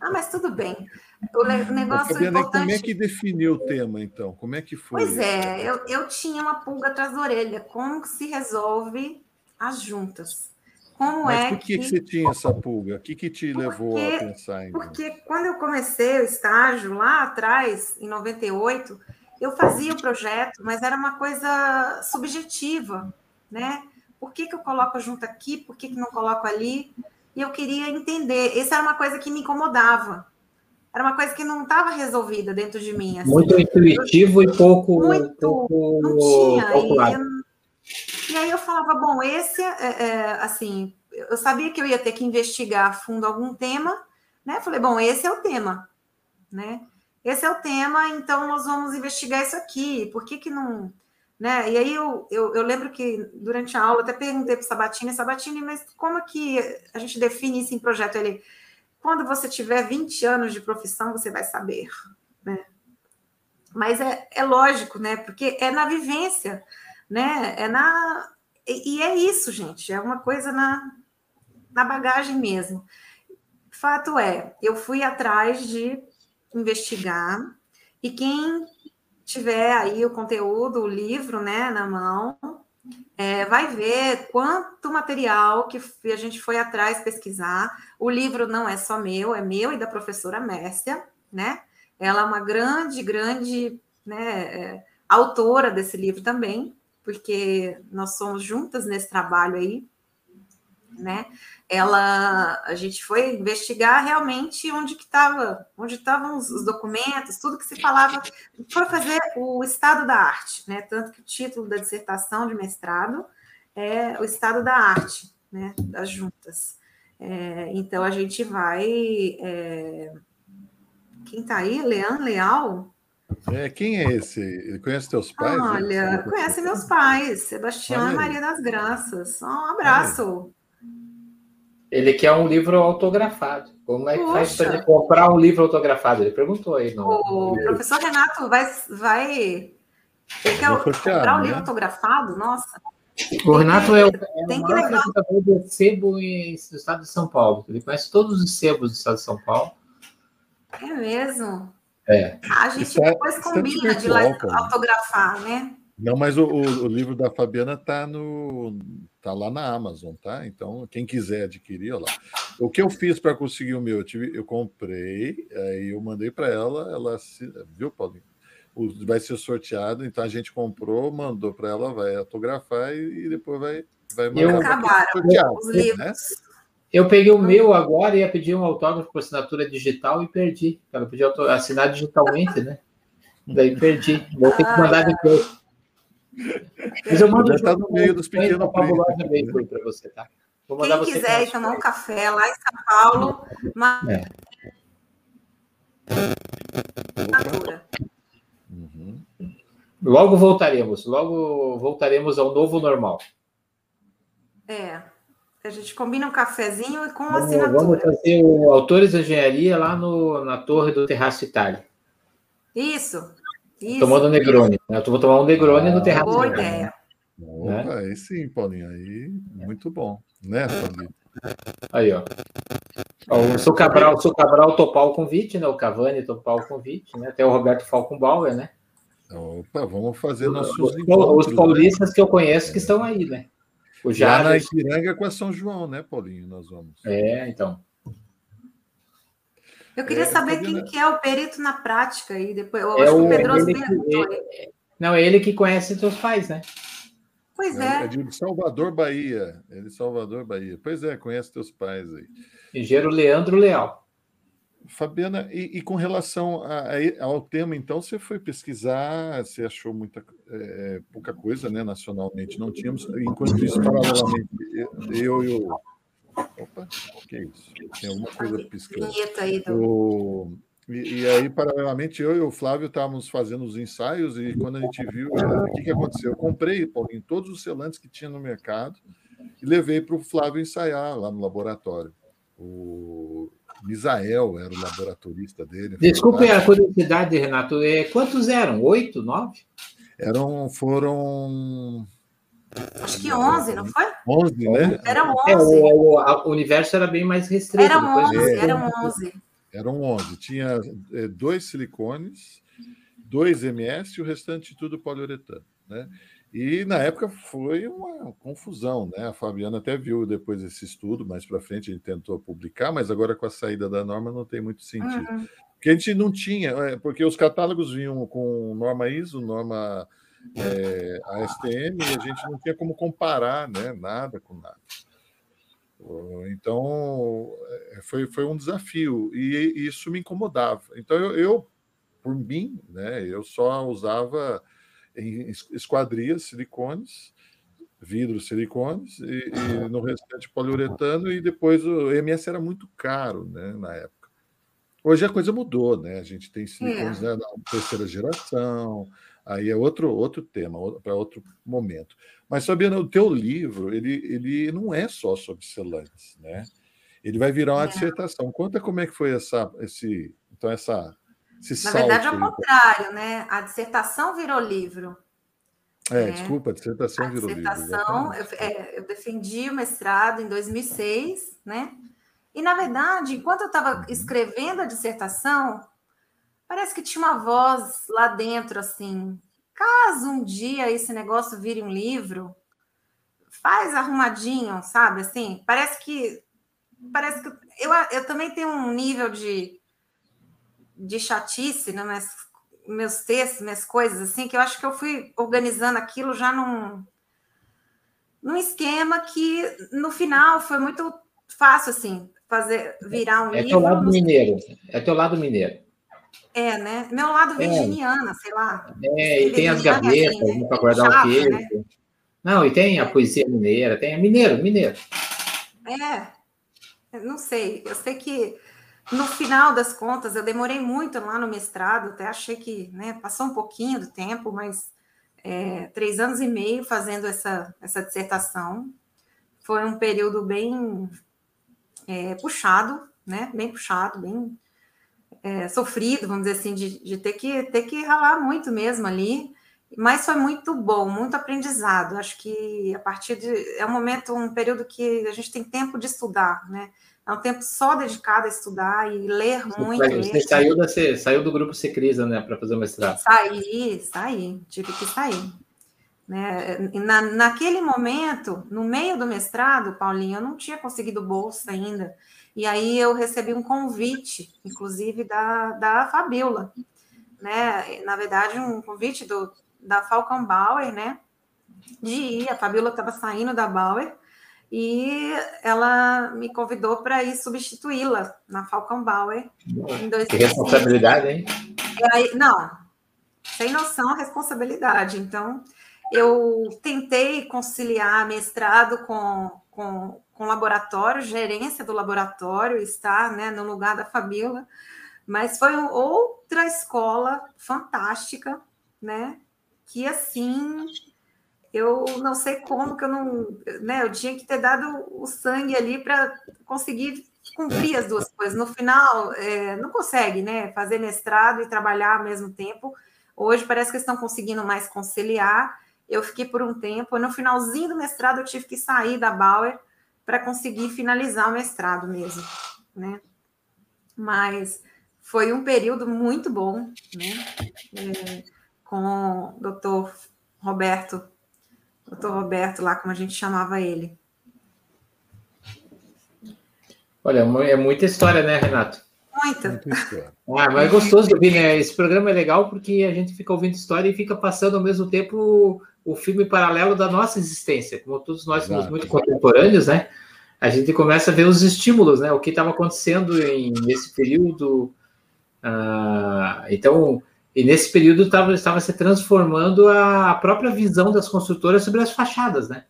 Ah, mas tudo bem. O negócio Fabiana, importante... como é que definiu o tema, então? Como é que foi? Pois é, eu, eu tinha uma pulga atrás da orelha. Como que se resolve as juntas? Como Mas é por que, que... você tinha essa pulga? O que, que te porque, levou a pensar em... Porque quando eu comecei o estágio lá atrás, em 98, eu fazia o projeto, mas era uma coisa subjetiva, né? Por que, que eu coloco junto aqui? Por que, que não coloco ali? E eu queria entender. Essa era uma coisa que me incomodava. Era uma coisa que não estava resolvida dentro de mim. Assim. Muito intuitivo eu, e pouco. Muito. Pouco, não tinha. E, e, aí eu falava, bom, esse, é, é, assim, eu sabia que eu ia ter que investigar a fundo algum tema, né? Falei, bom, esse é o tema, né? Esse é o tema, então nós vamos investigar isso aqui. Por que, que não né? E aí eu, eu, eu, lembro que durante a aula até perguntei para o Sabatini, Sabatini, mas como é que a gente define isso em projeto? Ele, quando você tiver 20 anos de profissão, você vai saber, né? Mas é, é lógico, né? Porque é na vivência, né? É na e, é isso, gente. É uma coisa na, na bagagem mesmo. Fato é, eu fui atrás de investigar e quem tiver aí o conteúdo, o livro, né, na mão, é, vai ver quanto material que a gente foi atrás pesquisar. O livro não é só meu, é meu e da professora Mércia, né? Ela é uma grande, grande né, é, autora desse livro também, porque nós somos juntas nesse trabalho aí, né? ela a gente foi investigar realmente onde que estava, onde estavam os, os, documentos, tudo que se falava, foi fazer o estado da arte, né? Tanto que o título da dissertação de mestrado é o estado da arte, né? Das juntas. É, então a gente vai. É... Quem está aí? Leandro Leal? É, quem é esse? Ele conhece teus pais? Olha, conhece meus pais, Sebastião e Maria das Graças. Um abraço. Ele quer um livro autografado. Como é que faz para comprar um livro autografado? Ele perguntou aí. No... O professor Renato vai. vai... Ele quer comprar um livro né? autografado? Nossa. O Renato é o, é o maior de sebo no estado de São Paulo. Ele conhece todos os sebos do estado de São Paulo. É mesmo? É. A gente é depois combina de lá autografar, né? Não, mas o, o, o livro da Fabiana está no tá lá na Amazon, tá? Então, quem quiser adquirir, olha lá. O que eu fiz para conseguir o meu? Eu, tive, eu comprei, aí eu mandei para ela, ela se, viu, Paulinho? O, vai ser sorteado, então a gente comprou, mandou para ela, vai autografar e, e, depois vai, vai mandar. Eu acabaram sorteado, os né? livros. Né? Eu peguei o meu agora e ia pedir um autógrafo por assinatura digital e perdi. Ela pediu assinar digitalmente, né? Daí perdi. Vou ter que mandar depois. Mas eu mando está no meio dos pequenos prêmios. para você, tá? Vou Quem você quiser ir tomar um café lá em São Paulo, uma... é. Uhum. Logo voltaremos, logo voltaremos ao novo normal. É. A gente combina um cafezinho e com vamos, assinatura. Vamos fazer o Autores de Engenharia lá no, na torre do Terraço Itália. Isso. Isso. Tomando Negroni. Né? Eu vou tomar um Negroni ah, no terraço. Boa ideia. Opa, né? aí sim, Paulinho. Aí, muito bom. Né, Paulinho? Aí, ó. O seu Cabral, o seu Cabral topar o convite, né? O Cavani topar o convite, né? Até o Roberto Falkenbauer, né? Opa, vamos fazer nossos os, encontros, os paulistas né? que eu conheço que estão aí, né? O Já na Ipiranga com a São João, né, Paulinho? Nós vamos. É, então. Eu queria é, saber quem que é o perito na prática aí, depois. Eu é acho o, que o Pedroso que, Não, é ele que conhece seus pais, né? Pois é. É de Salvador, Bahia. É de Salvador, Bahia. Pois é, conhece teus pais aí. Engenheiro Leandro Leal. Fabiana, e, e com relação a, a, ao tema, então, você foi pesquisar, você achou muita é, pouca coisa, né? Nacionalmente não tínhamos. Enquanto isso, paralelamente, eu e o Opa, que é isso? Tem alguma coisa piscando. O... E, e, aí, paralelamente, eu e o Flávio estávamos fazendo os ensaios e quando a gente viu, o que, que aconteceu? Eu comprei, Paulinho, todos os selantes que tinha no mercado e levei para o Flávio ensaiar lá no laboratório. O Misael era o laboratorista dele. Desculpe a curiosidade, Renato. É, quantos eram? Oito, nove? Eram, foram Acho que 11, não foi? 11, né? Era 11. É, o, o, universo era bem mais restrito. Era 11, é. era 11. Eram 11. Tinha é, dois silicones, dois MS e o restante tudo poliuretano. Né? E na época foi uma confusão, né? A Fabiana até viu depois esse estudo, mais para frente a gente tentou publicar, mas agora com a saída da norma não tem muito sentido. Uhum. Porque a gente não tinha, é, porque os catálogos vinham com norma ISO, norma é, ASTM, e a gente não tinha como comparar né? nada com nada. Então, é, foi, foi um desafio, e, e isso me incomodava. Então, eu, eu, por mim, né, eu só usava em esquadrias silicones, vidros silicones, e, e, no restante poliuretano, e depois o MS era muito caro né, na época. Hoje a coisa mudou, né? A gente tem silicones é. né, na terceira geração, aí é outro, outro tema, para outro momento. Mas, Fabiana, o teu livro, ele, ele não é só sobre selantes, né? Ele vai virar uma é. dissertação. Conta como é que foi essa, esse, então, essa esse Na verdade, é o contrário, né? A dissertação virou livro. É, né? desculpa, a dissertação a virou dissertação, livro. Eu, é, eu defendi o mestrado em 2006, né? E, na verdade, enquanto eu estava uhum. escrevendo a dissertação, parece que tinha uma voz lá dentro, assim, caso um dia esse negócio vire um livro, faz arrumadinho, sabe? Assim, parece que parece que eu, eu também tenho um nível de de chatice, né, mas meus textos, minhas coisas, assim, que eu acho que eu fui organizando aquilo já num, num esquema que no final foi muito fácil, assim, fazer virar um é livro. É teu lado mineiro, é teu lado mineiro. É, né? Meu lado é. virginiana, é. sei lá. É, e tem as gavetas assim, né? para guardar chato, o queijo. Né? Não, e tem a poesia mineira, tem a mineiro, mineiro. É, não sei, eu sei que no final das contas, eu demorei muito lá no mestrado, até achei que né, passou um pouquinho do tempo, mas é, três anos e meio fazendo essa, essa dissertação. Foi um período bem é, puxado, né? Bem puxado, bem é, sofrido, vamos dizer assim, de, de, ter, que, ter que ralar muito mesmo ali. Mas foi muito bom, muito aprendizado. Acho que a partir de. É um momento, um período que a gente tem tempo de estudar, né? É um tempo só dedicado a estudar e ler muito. Você ler. saiu, da, saiu do grupo Secrisa, né, para fazer o mestrado? Saí, saí, tive que sair. Né? Na, naquele momento, no meio do mestrado, Paulinho, eu não tinha conseguido bolsa ainda. E aí eu recebi um convite, inclusive, da, da Fabiola. Né? Na verdade, um convite do, da Falcon Bauer, né? De ir. A Fabiola estava saindo da Bauer e ela me convidou para ir substituí-la na Falcon Bauer em 2005. Que responsabilidade, hein? Aí, não, sem noção, responsabilidade. Então, eu tentei conciliar mestrado com, com, com laboratório, gerência do laboratório, estar né, no lugar da Fabíola, mas foi outra escola fantástica, né? Que assim eu não sei como que eu não, né? Eu tinha que ter dado o sangue ali para conseguir cumprir as duas coisas. No final, é, não consegue, né? Fazer mestrado e trabalhar ao mesmo tempo. Hoje parece que estão conseguindo mais conciliar. Eu fiquei por um tempo. No finalzinho do mestrado, eu tive que sair da Bauer para conseguir finalizar o mestrado mesmo, né? Mas foi um período muito bom, né? É, com o doutor Roberto doutor Roberto, lá como a gente chamava ele. Olha, é muita história, né, Renato? Muita. Ah, mas é gostoso de ouvir, né? Esse programa é legal porque a gente fica ouvindo história e fica passando ao mesmo tempo o filme paralelo da nossa existência. Como todos nós somos Exato. muito contemporâneos, né? A gente começa a ver os estímulos, né? O que estava acontecendo em, nesse período. Ah, então, e nesse período estava, estava se transformando a, própria visão das construtoras sobre as fachadas, né?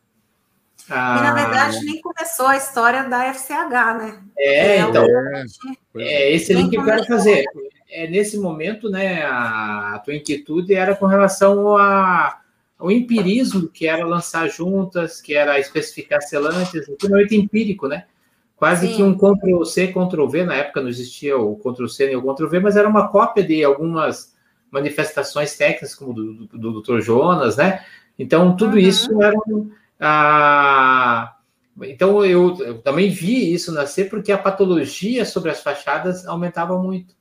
Ah, e na verdade nem começou a história da FCH, né? É, é então. É, é esse link que eu quero fazer. É, nesse momento, né, a, a tua inquietude era com relação a, ao empirismo, que era lançar juntas, que era especificar selantes, totalmente empírico, né? Quase Sim. que um Ctrl-C, Ctrl-V, na época não existia o Ctrl-C nem o Ctrl-V, mas era uma cópia de algumas manifestações técnicas, como do, do, do Dr. Jonas, né? Então, tudo uhum. isso era ah, Então eu, eu, também vi isso nascer porque a patologia sobre as fachadas aumentava muito.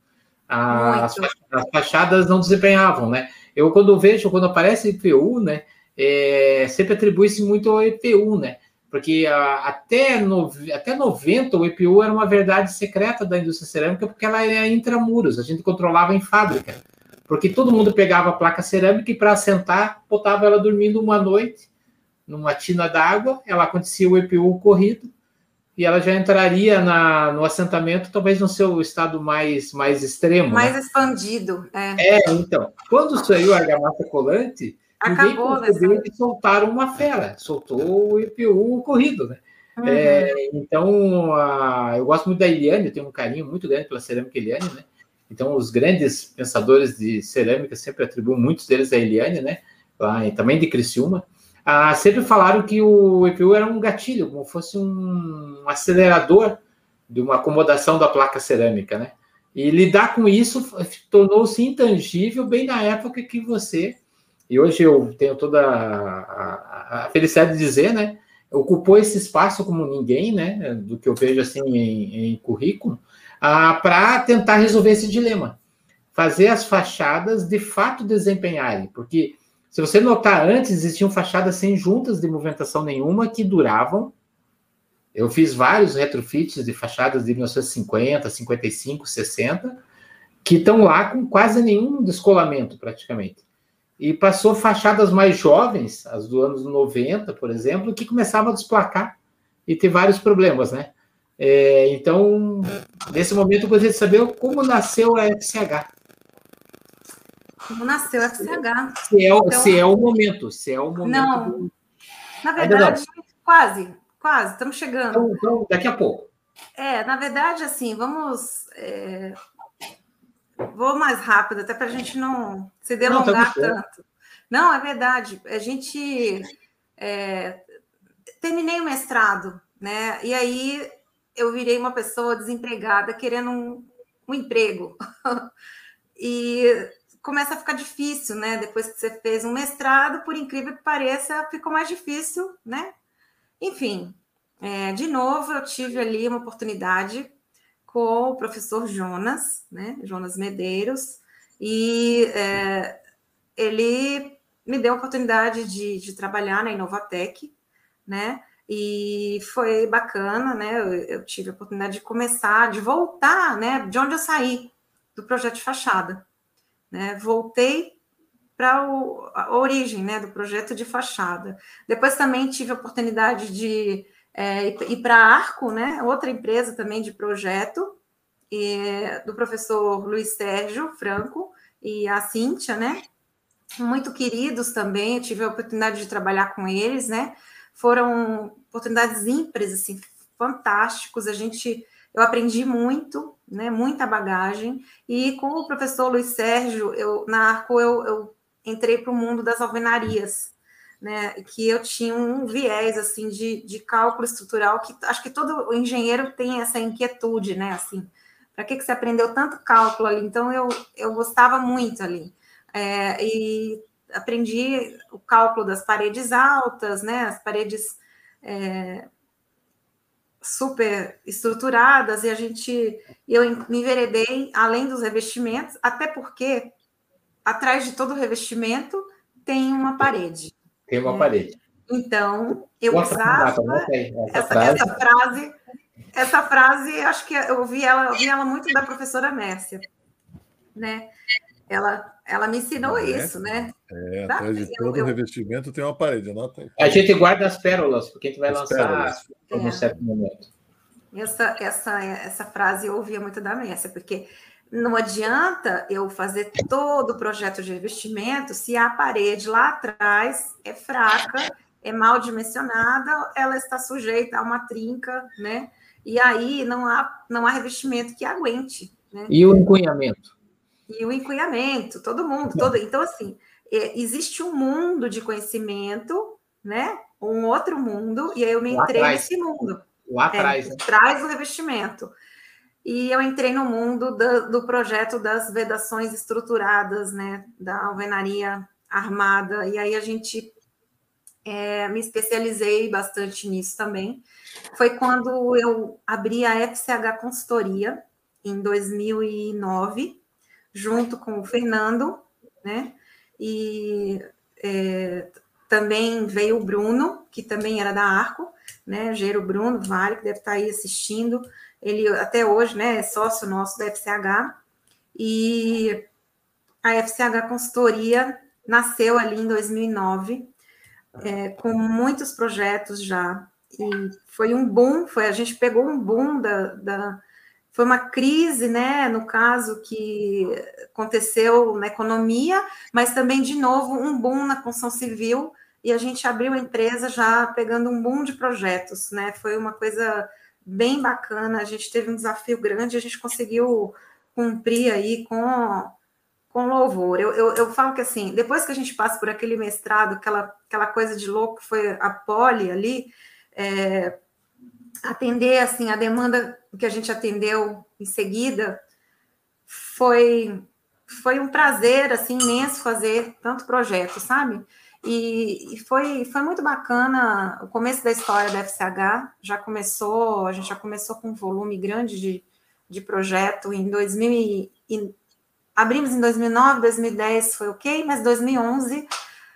As, as, fachadas não desempenhavam, né? Eu quando vejo, quando aparece IPU, né? É, sempre atribui-se muito ao EPU, né? Porque a, até, no, até 90 o EPU era uma verdade secreta da indústria cerâmica porque ela era intramuros, a gente controlava em fábrica. Porque todo mundo pegava a placa cerâmica e para assentar, botava ela dormindo uma noite numa tina d'água, ela acontecia o EPU corrido e ela já entraria na, no assentamento, talvez no seu estado mais, mais extremo. Mais né? expandido. É. é, então. Quando saiu a argamassa colante, Acabou, ninguém conseguiu soltar uma fera, soltou o EPU corrido, né? Uhum. É, então, a, eu gosto muito da Eliane, eu tenho um carinho muito grande pela cerâmica Eliane, né? Então, os grandes pensadores de cerâmica sempre atribuem muitos deles a Eliane, né? Lá, e também de Criciúma ah, sempre falaram que o EPU era um gatilho, como fosse um acelerador de uma acomodação da placa cerâmica, né? E lidar com isso tornou-se intangível bem na época que você, e hoje eu tenho toda a, a, felicidade de dizer, né? Ocupou esse espaço como ninguém, né? Do que eu vejo assim em, em currículo, ah, para tentar resolver esse dilema. Fazer as fachadas de fato desempenharem, porque se você notar, antes existiam fachadas sem juntas de movimentação nenhuma que duravam. Eu fiz vários retrofits de fachadas de 1950, 55, 60, que estão lá com quase nenhum descolamento, praticamente. E passou fachadas mais jovens, as do anos 90, por exemplo, que começavam a desplacar e ter vários problemas, né? É, então, nesse momento, eu gostaria de saber como nasceu a FCH. Como nasceu FCH. Se é, então, se é o momento, se é o momento. Não, do... na verdade, quase, quase, estamos chegando. Então, então, daqui a pouco. É, na verdade, assim, vamos. É... Vou mais rápido, até para a gente não se delongar não, tá tanto. Não, é verdade. A gente. É... Terminei o mestrado, né? E aí eu virei uma pessoa desempregada querendo um, um emprego. *laughs* e começa a ficar difícil, né? Depois que você fez um mestrado, por incrível que pareça, ficou mais difícil, né? Enfim, é, de novo, eu tive ali uma oportunidade com o professor Jonas, né? Jonas Medeiros, e é, ele me deu a oportunidade de, de, trabalhar na Inovatec, né? E foi bacana, né? Eu, eu tive a oportunidade de começar, de voltar, né? De onde eu saí, do projeto de fachada. Né? Voltei para a origem né, do projeto de fachada. Depois também tive a oportunidade de é, ir para a Arco, né, outra empresa também de projeto, e, do professor Luiz Sérgio Franco e a Cíntia, né? Muito queridos também, eu tive a oportunidade de trabalhar com eles, né? Foram oportunidades ímpares, assim, fantásticos. A gente eu aprendi muito, né, muita bagagem, e com o professor Luiz Sérgio, eu, na Arco, eu, eu entrei para o mundo das alvenarias, né, que eu tinha um viés, assim, de, de cálculo estrutural, que acho que todo engenheiro tem essa inquietude, né, assim, para que, que você aprendeu tanto cálculo ali? Então, eu, eu gostava muito ali, é, e aprendi o cálculo das paredes altas, né, as paredes... É, super estruturadas e a gente eu me enveredei além dos revestimentos, até porque atrás de todo revestimento tem uma parede. Tem uma é. parede. Então, eu Nossa, usava essa, essa, frase. essa, frase. Essa frase, acho que eu ouvi ela, ouvi ela muito da professora Mércia, né? Ela, ela me ensinou é, isso, né? É, tá? atrás de todo eu, revestimento tem uma parede, anota aí. A gente guarda as pérolas, porque a gente vai as lançar em um é. certo momento. Essa, essa, essa frase eu ouvia muito da Mércia, porque não adianta eu fazer todo o projeto de revestimento se a parede lá atrás é fraca, é mal dimensionada, ela está sujeita a uma trinca, né? E aí não há, não há revestimento que aguente. Né? E o encunhamento? E o encunhamento, todo mundo, todo. Então, assim, é, existe um mundo de conhecimento, né? Um outro mundo, e aí eu me entrei nesse mundo. Lá é, atrás, é, né? Traz o revestimento. E eu entrei no mundo do, do projeto das vedações estruturadas, né? Da alvenaria armada. E aí a gente é, me especializei bastante nisso também. Foi quando eu abri a FCH Consultoria, em 2009, junto com o Fernando, né? E é, também veio o Bruno, que também era da Arco, né? Gero Bruno Vale, que deve estar aí assistindo. Ele até hoje, né, é sócio nosso da FCH. E a FCH Consultoria nasceu ali em 2009 é, com muitos projetos já. E foi um boom, foi, a gente pegou um boom da, da foi uma crise, né, no caso que aconteceu na economia, mas também de novo um boom na construção civil e a gente abriu a empresa já pegando um boom de projetos, né? Foi uma coisa bem bacana, a gente teve um desafio grande, a gente conseguiu cumprir aí com com louvor. Eu, eu, eu, falo que assim, depois que a gente passa por aquele mestrado, aquela, aquela coisa de louco foi a poli ali, é, atender assim a demanda que a gente atendeu em seguida foi foi um prazer assim imenso fazer tanto projeto, sabe? E, e, foi, foi muito bacana o começo da história da FCH. Já começou, a gente já começou com um volume grande de, de projeto em 2000 e, abrimos em 2009, 2010 foi ok, mas 2011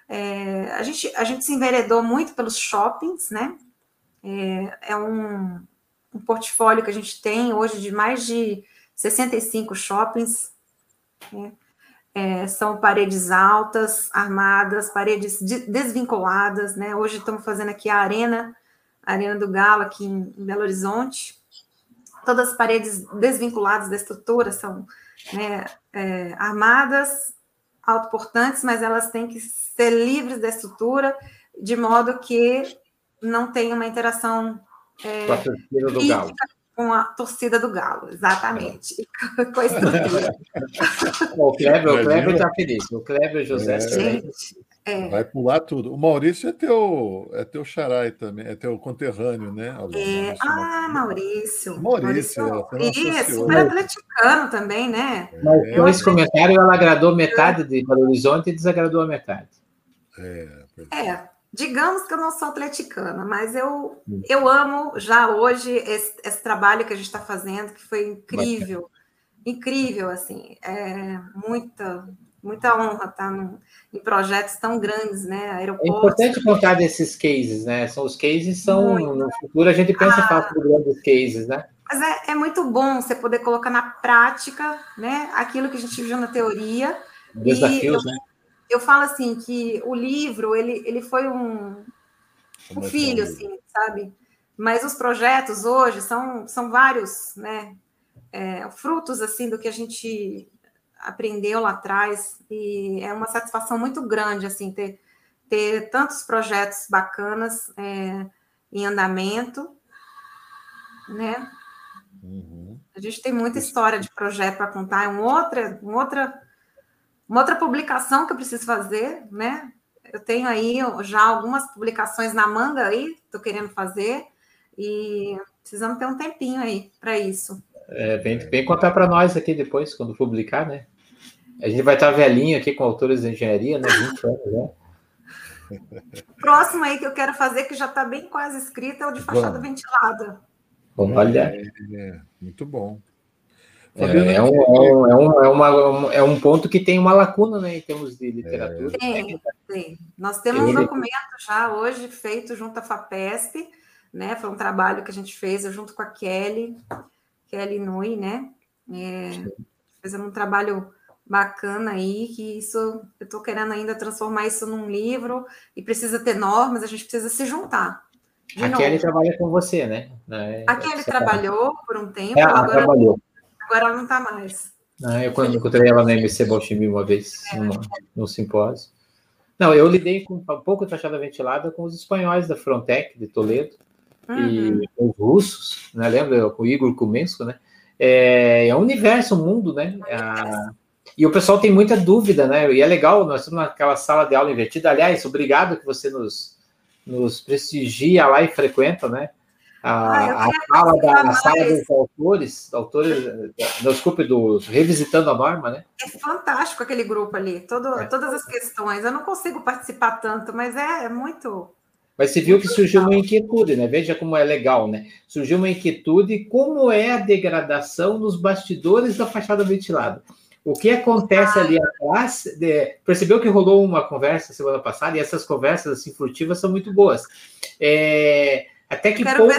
é, a, gente, a gente se enveredou muito pelos shoppings, né? É, é um, um portfólio que a gente tem hoje de mais de 65 shoppings. Né? É, são paredes altas, armadas, paredes desvinculadas, né? Hoje estamos fazendo aqui a arena, a Arena do Galo, aqui em, em Belo Horizonte. Todas as paredes desvinculadas da estrutura são né, é, armadas, autoportantes, mas elas têm que ser livres da estrutura, de modo que não tenha uma interação é, com a torcida do Galo. Com a torcida do Galo, exatamente. É. *laughs* com a estrutura. *laughs* o Kleber, o Kleber está feliz. O Kleber José. É. Gente, é. Vai pular tudo. O Maurício é teu, é teu xarai também, é teu conterrâneo, né? É. Ah, Maurício. Maurício. Maurício é, super atleticano também, né? Mas com esse comentário ela agradou metade de Belo Horizonte e desagradou a metade. É, é. Digamos que eu não sou atleticana, mas eu, hum. eu amo já hoje esse, esse trabalho que a gente está fazendo, que foi incrível. Bacana. Incrível, assim. É muita, muita honra estar no, em projetos tão grandes, né? Aeroportos. É importante contar desses cases, né? São os cases são muito. no futuro a gente pensa ah, fácil de grandes cases, né? Mas é, é muito bom você poder colocar na prática, né? Aquilo que a gente viu na teoria. Desafios, eu, né? Eu falo assim que o livro ele, ele foi um, um filho, assim, sabe? Mas os projetos hoje são, são vários, né? É, frutos assim do que a gente aprendeu lá atrás e é uma satisfação muito grande assim ter, ter tantos projetos bacanas é, em andamento, né? Uhum. A gente tem muita história de projeto para contar. É um outra, um outra, uma outra publicação que eu preciso fazer, né? Eu tenho aí já algumas publicações na manga aí, estou querendo fazer e precisamos ter um tempinho aí para isso. É, vem, vem contar para nós aqui depois, quando publicar, né? A gente vai estar velhinho aqui com autores de engenharia, né? 20 anos, né? Próximo aí que eu quero fazer, que já está bem quase escrito, é o de fachada bom. ventilada. Olha. É, é, muito bom. É, é, um, é, um, é, um, é, uma, é um ponto que tem uma lacuna né, em termos de literatura. Tem, tem. Nós temos um documento já hoje feito junto à FAPESP, né? Foi um trabalho que a gente fez junto com a Kelly, Kelly Nui, né? É, fizemos um trabalho bacana aí, que isso eu estou querendo ainda transformar isso num livro e precisa ter normas, a gente precisa se juntar. A novo. Kelly trabalha com você, né? É, a Kelly trabalhou por um tempo, é, agora, trabalhou. Agora ela não está mais. Ah, eu quando encontrei ela na MC Baltimore uma vez, é. numa, num simpósio. Não, eu lidei com um pouco de fachada ventilada com os espanhóis da Frontec, de Toledo, uhum. e os russos, né? Lembra? Com o Igor Kumensko, né? É, é um universo, um mundo, né? É e o pessoal tem muita dúvida, né? E é legal, nós estamos naquela sala de aula invertida. Aliás, obrigado que você nos, nos prestigia lá e frequenta, né? A, ah, a sala, da, a sala dos autores, autores, não, desculpe, do Revisitando a Norma, né? É fantástico aquele grupo ali, todo, é. todas as questões. Eu não consigo participar tanto, mas é, é muito, Mas você viu que surgiu uma inquietude, né? Veja como é legal, né? Surgiu uma inquietude como é a degradação nos bastidores da fachada ventilada. O que acontece ali atrás? De, percebeu que rolou uma conversa semana passada e essas conversas assim furtivas são muito boas. É, até que ponto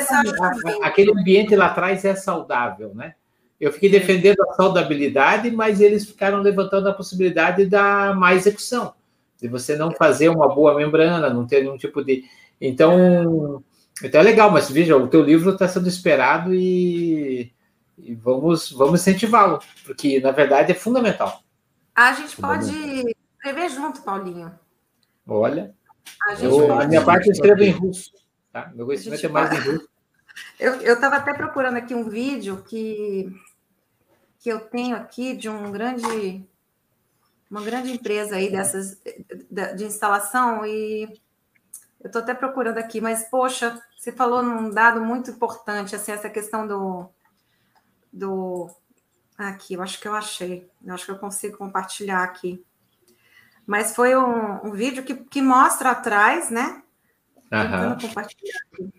a, aquele ambiente lá atrás é saudável, né? Eu fiquei defendendo a saudabilidade, mas eles ficaram levantando a possibilidade da má execução, de você não fazer uma boa membrana, não ter nenhum tipo de. Então, então é legal, mas veja, o teu livro está sendo esperado e e vamos, vamos incentivá-lo, porque na verdade é fundamental. A gente pode escrever junto, Paulinho. Olha, a, eu, pode... a minha parte eu escrevo em russo. Tá? Meu conhecimento é mais em russo. *laughs* Eu estava até procurando aqui um vídeo que, que eu tenho aqui de um grande, uma grande empresa aí dessas de, de instalação e eu estou até procurando aqui, mas poxa, você falou num dado muito importante, assim, essa questão do, do. Aqui, eu acho que eu achei. Eu acho que eu consigo compartilhar aqui. Mas foi um, um vídeo que, que mostra atrás, né? Aham. compartilhar aqui.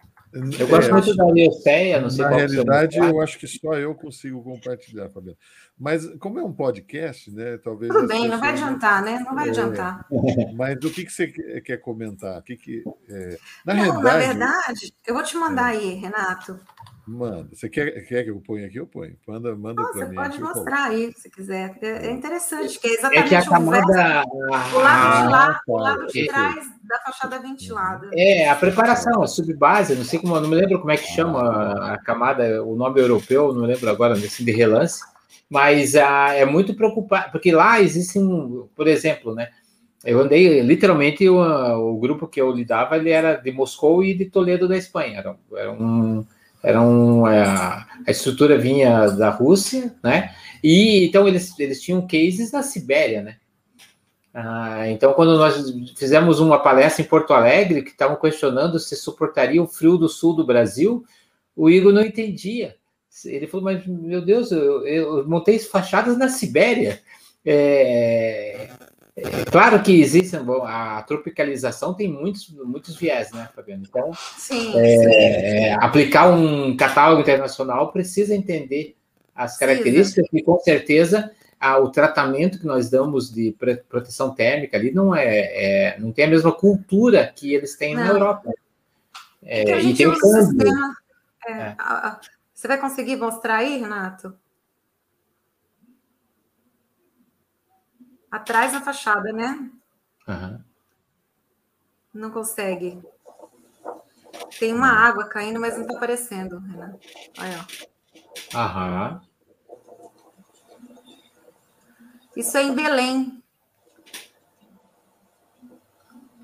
Eu gosto é, muito da Leoceia, não sei Na realidade, eu acho que só eu consigo compartilhar, Fabiana. Mas como é um podcast, né? Talvez. Tudo bem, não vai adiantar, né? Não vai é, adiantar. *laughs* Mas o que, que você quer comentar? O que que, é... na, não, realidade... na verdade, eu vou te mandar é. aí, Renato. Manda. Você quer, quer que eu ponha aqui? Eu ponho. Manda, manda para mim. Você pode mostrar aí, se quiser. É, é interessante, que é exatamente é que a camada... o, o lado de lá, o lado de trás da fachada ventilada. É, a preparação, a subbase, não sei como, não me lembro como é que chama a camada, o nome europeu, não lembro agora, assim, de relance, mas ah, é muito preocupante, porque lá existem, por exemplo, né? Eu andei literalmente o, o grupo que eu lidava, ele era de Moscou e de Toledo da Espanha. Era, era um era um, é, a, a estrutura vinha da Rússia, né? E então eles, eles tinham cases na Sibéria, né? Ah, então, quando nós fizemos uma palestra em Porto Alegre, que estavam questionando se suportaria o frio do sul do Brasil, o Igor não entendia. Ele falou, mas meu Deus, eu, eu montei fachadas na Sibéria. É, é, claro que existe a tropicalização tem muitos, muitos viés, né, Fabiano? Então, sim, é, sim. É, aplicar um catálogo internacional precisa entender as características sim, e, com certeza, a, o tratamento que nós damos de proteção térmica ali não é, é não tem a mesma cultura que eles têm não. na Europa. É, e tem o sistema. É, você vai conseguir mostrar aí, Renato? Atrás da fachada, né? Uhum. Não consegue. Tem uma água caindo, mas não está aparecendo, Renan. Olha. Aham. Isso é em Belém.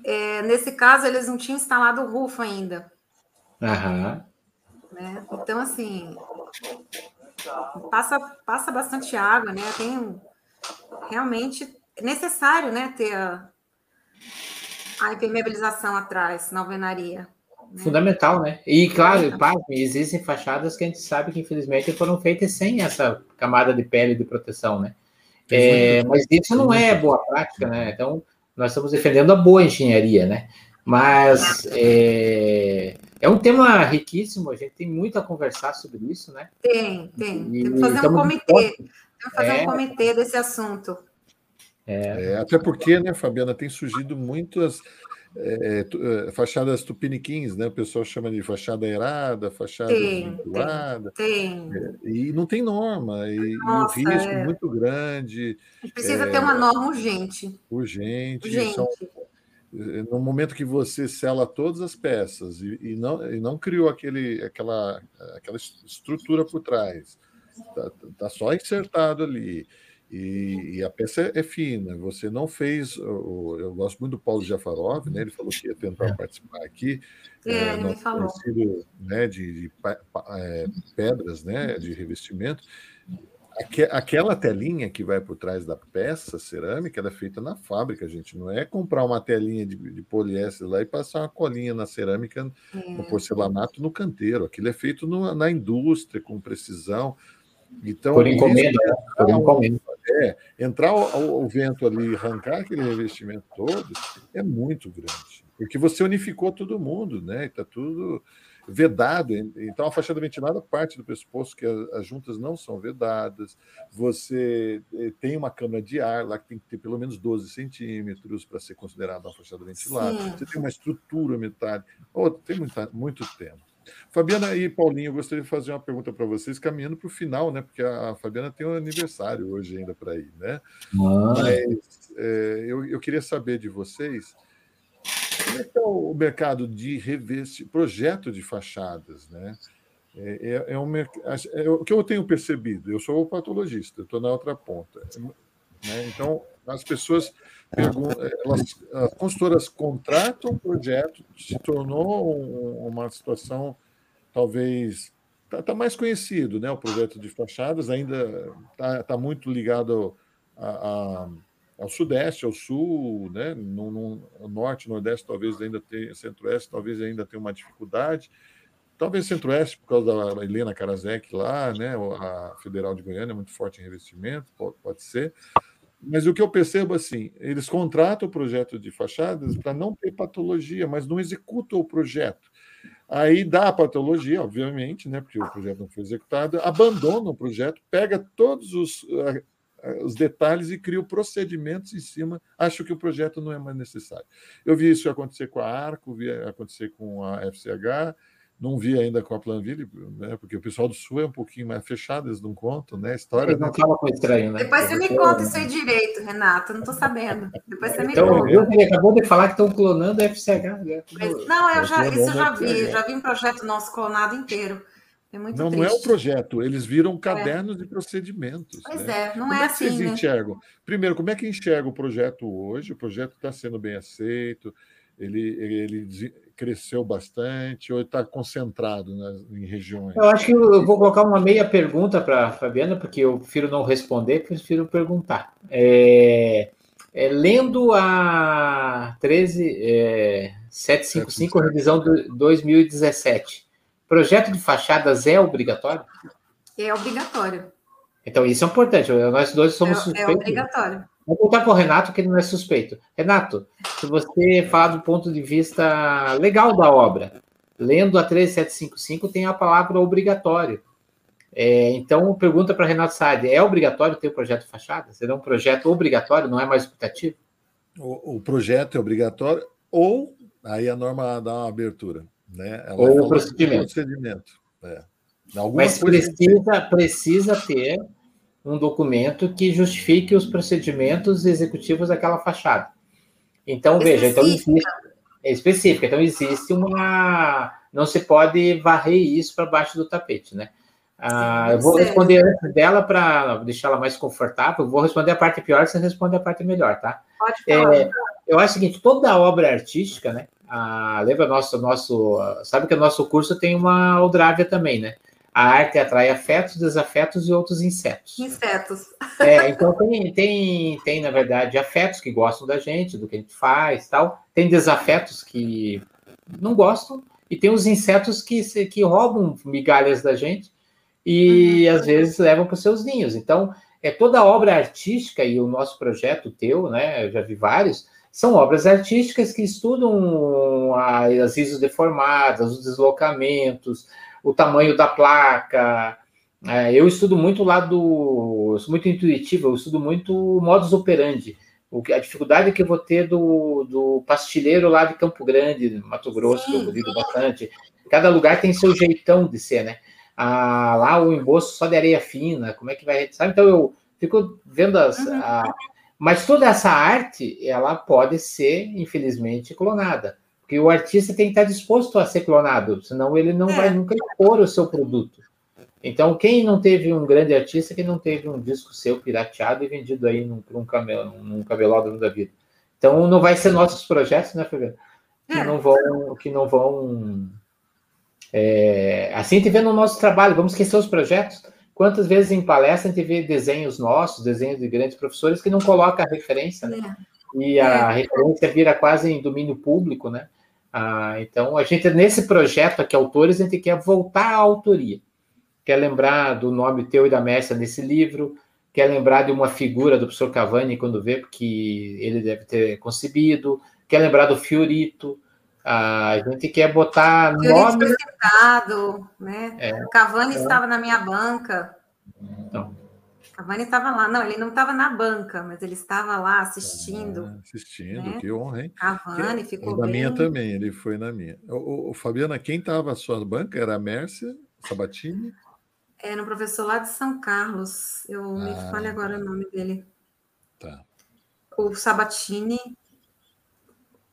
É, nesse caso, eles não tinham instalado o rufo ainda. Aham. Né? Então, assim, passa, passa bastante água, né? Tem realmente necessário né, ter a, a impermeabilização atrás na alvenaria. Né? Fundamental, né? E claro, existem fachadas que a gente sabe que infelizmente foram feitas sem essa camada de pele de proteção, né? É, mas isso não é boa prática, né? Então, nós estamos defendendo a boa engenharia, né? Mas é, é um tema riquíssimo, a gente tem muito a conversar sobre isso, né? Tem, tem. Tem que fazer um comitê. Tem que fazer é, um comitê desse assunto. É. É, até porque, né, Fabiana, tem surgido muitas é, é, fachadas tupiniquins, né? O pessoal chama de fachada aerada, fachada vinculada. Tem, tem. É, e não tem norma, e, Nossa, e o risco é. muito grande. A gente precisa ter uma norma urgente. Urgente. urgente. São, no momento que você sela todas as peças e, e, não, e não criou aquele, aquela, aquela estrutura por trás, está tá só insertado ali e, e, a peça é, fina. Você não fez. O, eu gosto muito do Paulo Jafarov, né? Ele falou que ia tentar é. participar aqui. É, é ele falou. Né, de, de é, pedras, né? De revestimento. Aque, aquela telinha que vai por trás da peça cerâmica, ela é feita na fábrica, gente. Não é comprar uma telinha de, de poliéster lá e passar uma colinha na cerâmica, é. no porcelanato, no canteiro. Aquilo é feito no, na indústria, com precisão. Então, por encomenda, né? por encomenda. É, entrar o, o, vento ali e arrancar aquele revestimento todo é muito grande. porque você unificou todo mundo, né? Está tudo vedado. Então, a fachada ventilada parte do pressuposto que as juntas não são vedadas. Você eh, tem uma câmara de ar lá que tem que ter pelo menos 12 centímetros para ser considerada uma fachada ventilada. Sim. Você tem uma estrutura metálica. Oh, tem muita, muito tempo. Fabiana e Paulinho, eu gostaria de fazer uma pergunta para vocês, caminhando para o final, né? Porque a Fabiana tem um aniversário hoje ainda para ir, né? Ah. Mas é, eu, eu queria saber de vocês como é que é o mercado de reveste, projeto de fachadas, né? É, é, é, um, é, o que eu tenho percebido. Eu sou patologista, estou na outra ponta. Né? Então, as pessoas elas, as consultoras contratam o projeto, se tornou um, uma situação talvez está tá mais conhecido, né? O projeto de fachadas ainda está tá muito ligado a, a ao sudeste, ao sul, né? no, no norte, nordeste, talvez ainda tenha, centro-oeste, talvez ainda tenha uma dificuldade. Talvez centro-oeste, por causa da Helena Karasek lá, né? a Federal de Goiânia é muito forte em revestimento, pode, pode ser. Mas o que eu percebo assim, eles contratam o projeto de fachadas para não ter patologia, mas não executam o projeto. Aí dá a patologia, obviamente, né, porque o projeto não foi executado, abandona o projeto, pega todos os eh, os detalhes e crio procedimentos em cima. Acho que o projeto não é mais necessário. Eu vi isso acontecer com a Arco, vi acontecer com a FCH, não vi ainda com a Planville, né, porque o pessoal do Sul é um pouquinho mais fechado, eles não contam, né? História. Não fala com estranho, né? Depois você me conta isso aí direito, Renato. Não estou sabendo. Depois você me então, conta. Eu, ele acabou de falar que estão clonando a FCH. Né? Não, eu já, isso eu já vi. Já vi um projeto nosso clonado inteiro. É muito não, triste. não é o projeto, eles viram cadernos é. de procedimentos. Pois né? é, não como é, é assim. Como né? enxergam? Primeiro, como é que enxerga o projeto hoje? O projeto está sendo bem aceito, ele, ele cresceu bastante ou está concentrado nas, em regiões? Eu acho que eu vou colocar uma meia pergunta para a Fabiana, porque eu prefiro não responder, prefiro perguntar. É, é, lendo a 13755, é, revisão de 2017 Projeto de fachadas é obrigatório? É obrigatório. Então, isso é importante. Nós dois somos é, é suspeitos. É obrigatório. Vou voltar para o Renato, que ele não é suspeito. Renato, se você falar do ponto de vista legal da obra, lendo a 13755 tem a palavra obrigatório. É, então, pergunta para Renato Saad: é obrigatório ter o projeto fachada? Será um projeto obrigatório, não é mais optativo? O, o projeto é obrigatório ou aí a norma dá uma abertura. Né? Ela Ou o procedimento. procedimento. É. Mas precisa, precisa ter um documento que justifique os procedimentos executivos daquela fachada. Então, veja, então existe. É específica, então existe uma. Não se pode varrer isso para baixo do tapete, né? Ah, eu vou responder antes dela para deixar ela mais confortável. Eu vou responder a parte pior, você responde a parte melhor, tá? Pode falar. É, eu acho o seguinte: toda obra artística, né? Ah, lembra nosso, nosso. Sabe que o nosso curso tem uma Oldravia também, né? A arte atrai afetos, desafetos e outros insetos. Insetos. É, então tem, tem, tem, na verdade, afetos que gostam da gente, do que a gente faz tal. Tem desafetos que não gostam, e tem os insetos que, que roubam migalhas da gente e uhum. às vezes levam para os seus ninhos. Então, é toda obra artística, e o nosso projeto teu, né? Eu já vi vários são obras artísticas que estudam as ISOs deformadas, os deslocamentos, o tamanho da placa. É, eu estudo muito lá do. Eu sou muito intuitivo, eu estudo muito modus operandi. O que, a dificuldade que eu vou ter do, do pastilheiro lá de Campo Grande, Mato Grosso, que eu lido bastante. Cada lugar tem seu jeitão de ser, né? Ah, lá o emboço só de areia fina, como é que vai. Sabe? Então eu fico vendo as, uhum. a, mas toda essa arte, ela pode ser, infelizmente, clonada. Porque o artista tem que estar disposto a ser clonado, senão ele não é. vai nunca expor o seu produto. Então, quem não teve um grande artista, quem não teve um disco seu pirateado e vendido aí num, num, camel, num cabelódromo da vida. Então, não vai ser nossos projetos, né, Fabiano? Que é. não vão. Que não vão é, assim, te vendo o nosso trabalho, vamos esquecer os projetos. Quantas vezes em palestra a gente vê desenhos nossos, desenhos de grandes professores que não coloca a referência, né? É. E a é. referência vira quase em domínio público, né? Ah, então, a gente, nesse projeto aqui, Autores, a gente quer voltar à autoria. Quer lembrar do nome teu e da Messa nesse livro, quer lembrar de uma figura do professor Cavani quando vê, porque ele deve ter concebido, quer lembrar do Fiorito, A gente quer botar nome. Eu né? É. Cavani é. estava na minha banca. Então. Cavani estava lá. Não, ele não estava na banca, mas ele estava lá assistindo. Ah, assistindo, né? que honra, hein? Cavani que, ficou na bem... minha também, ele foi na minha. O, o Fabiana, quem estava a sua banca era a Mércia Sabatini? Era um professor lá de São Carlos. Eu ah, me fale agora o nome dele. Tá. O Sabatini.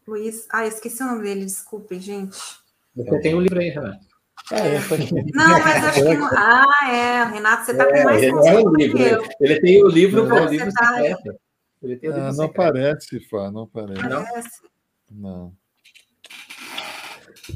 Luiz. Ah, esqueci o nome dele, desculpem, gente. Você tem o um livro aí, Renato. É, não, mas acho que. Não... Ah, é, Renato, você está é, com mais ele, é o livro, ele, ele tem o livro para o livro tá... Ele tem o livro ah, não aparece, Fá, não aparece. Não? Não.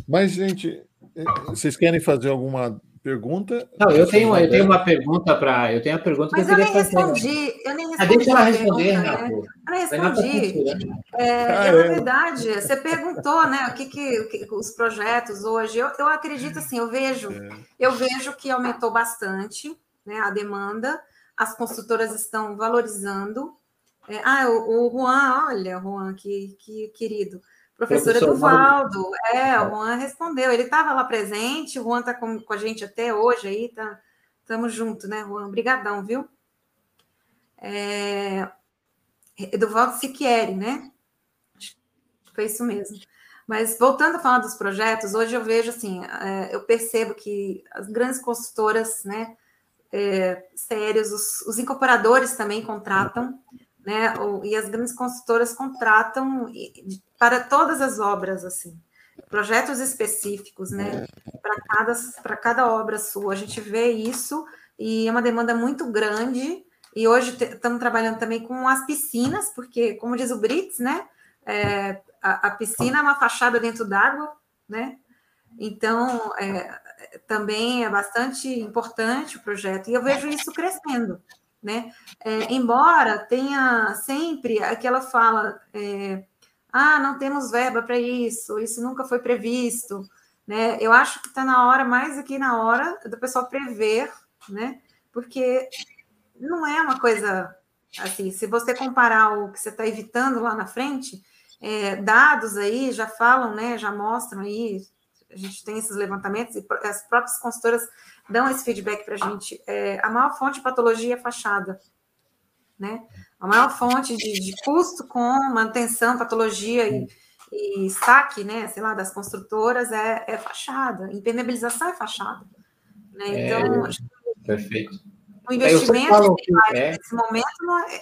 Mas, gente, eh, vocês querem fazer alguma pergunta? Não, eu tenho, eu tenho uma pergunta para. Eu tenho uma pergunta Mas que eu, eu queria fazer. Respondi, eu nem respondi. Ah, deixa ela responder, Renato. Né? Eu nem respondi. É, ah, é, na verdade, você perguntou, né? O que, que, o que os projetos hoje. Eu, eu acredito assim, eu vejo, é. eu vejo que aumentou bastante né, a demanda, as construtoras estão valorizando. É, ah, o, o Juan, olha, Juan, que, que querido. Professor Eduvaldo, é, o Juan respondeu. Ele estava lá presente, o Juan está com, com, a gente até hoje aí, tá, estamos juntos, né, Juan? Obrigadão, viu? É, Eduvaldo Siquieri, né? Acho que foi isso mesmo. Mas voltando a falar dos projetos, hoje eu vejo assim, é, eu percebo que as grandes consultoras, né, é, sérios, os, os incorporadores também contratam, né? E as grandes consultoras contratam para todas as obras, assim, projetos específicos, né? Para cada, para cada obra sua. A gente vê isso e é uma demanda muito grande. E hoje estamos trabalhando também com as piscinas, porque, como diz o Brits, né? É, a, a, piscina é uma fachada dentro d'água, né? Então, é, também é bastante importante o projeto. E eu vejo isso crescendo né? É, embora tenha sempre aquela fala, é, ah, não temos verba para isso, isso nunca foi previsto, né? Eu acho que está na hora, mais aqui na hora, do pessoal prever, né? Porque não é uma coisa assim, se você comparar o que você está evitando lá na frente, é, dados aí já falam, né? Já mostram aí, a gente tem esses levantamentos e as próprias consultoras dão esse feedback para a gente. É, a maior fonte de patologia é fachada, né? A maior fonte de, de custo com manutenção, patologia e, e, saque, né? Sei lá, das construtoras é, é fachada. Impermeabilização é fachada. Né? É, então, é, perfeito. O investimento que vai é. nesse momento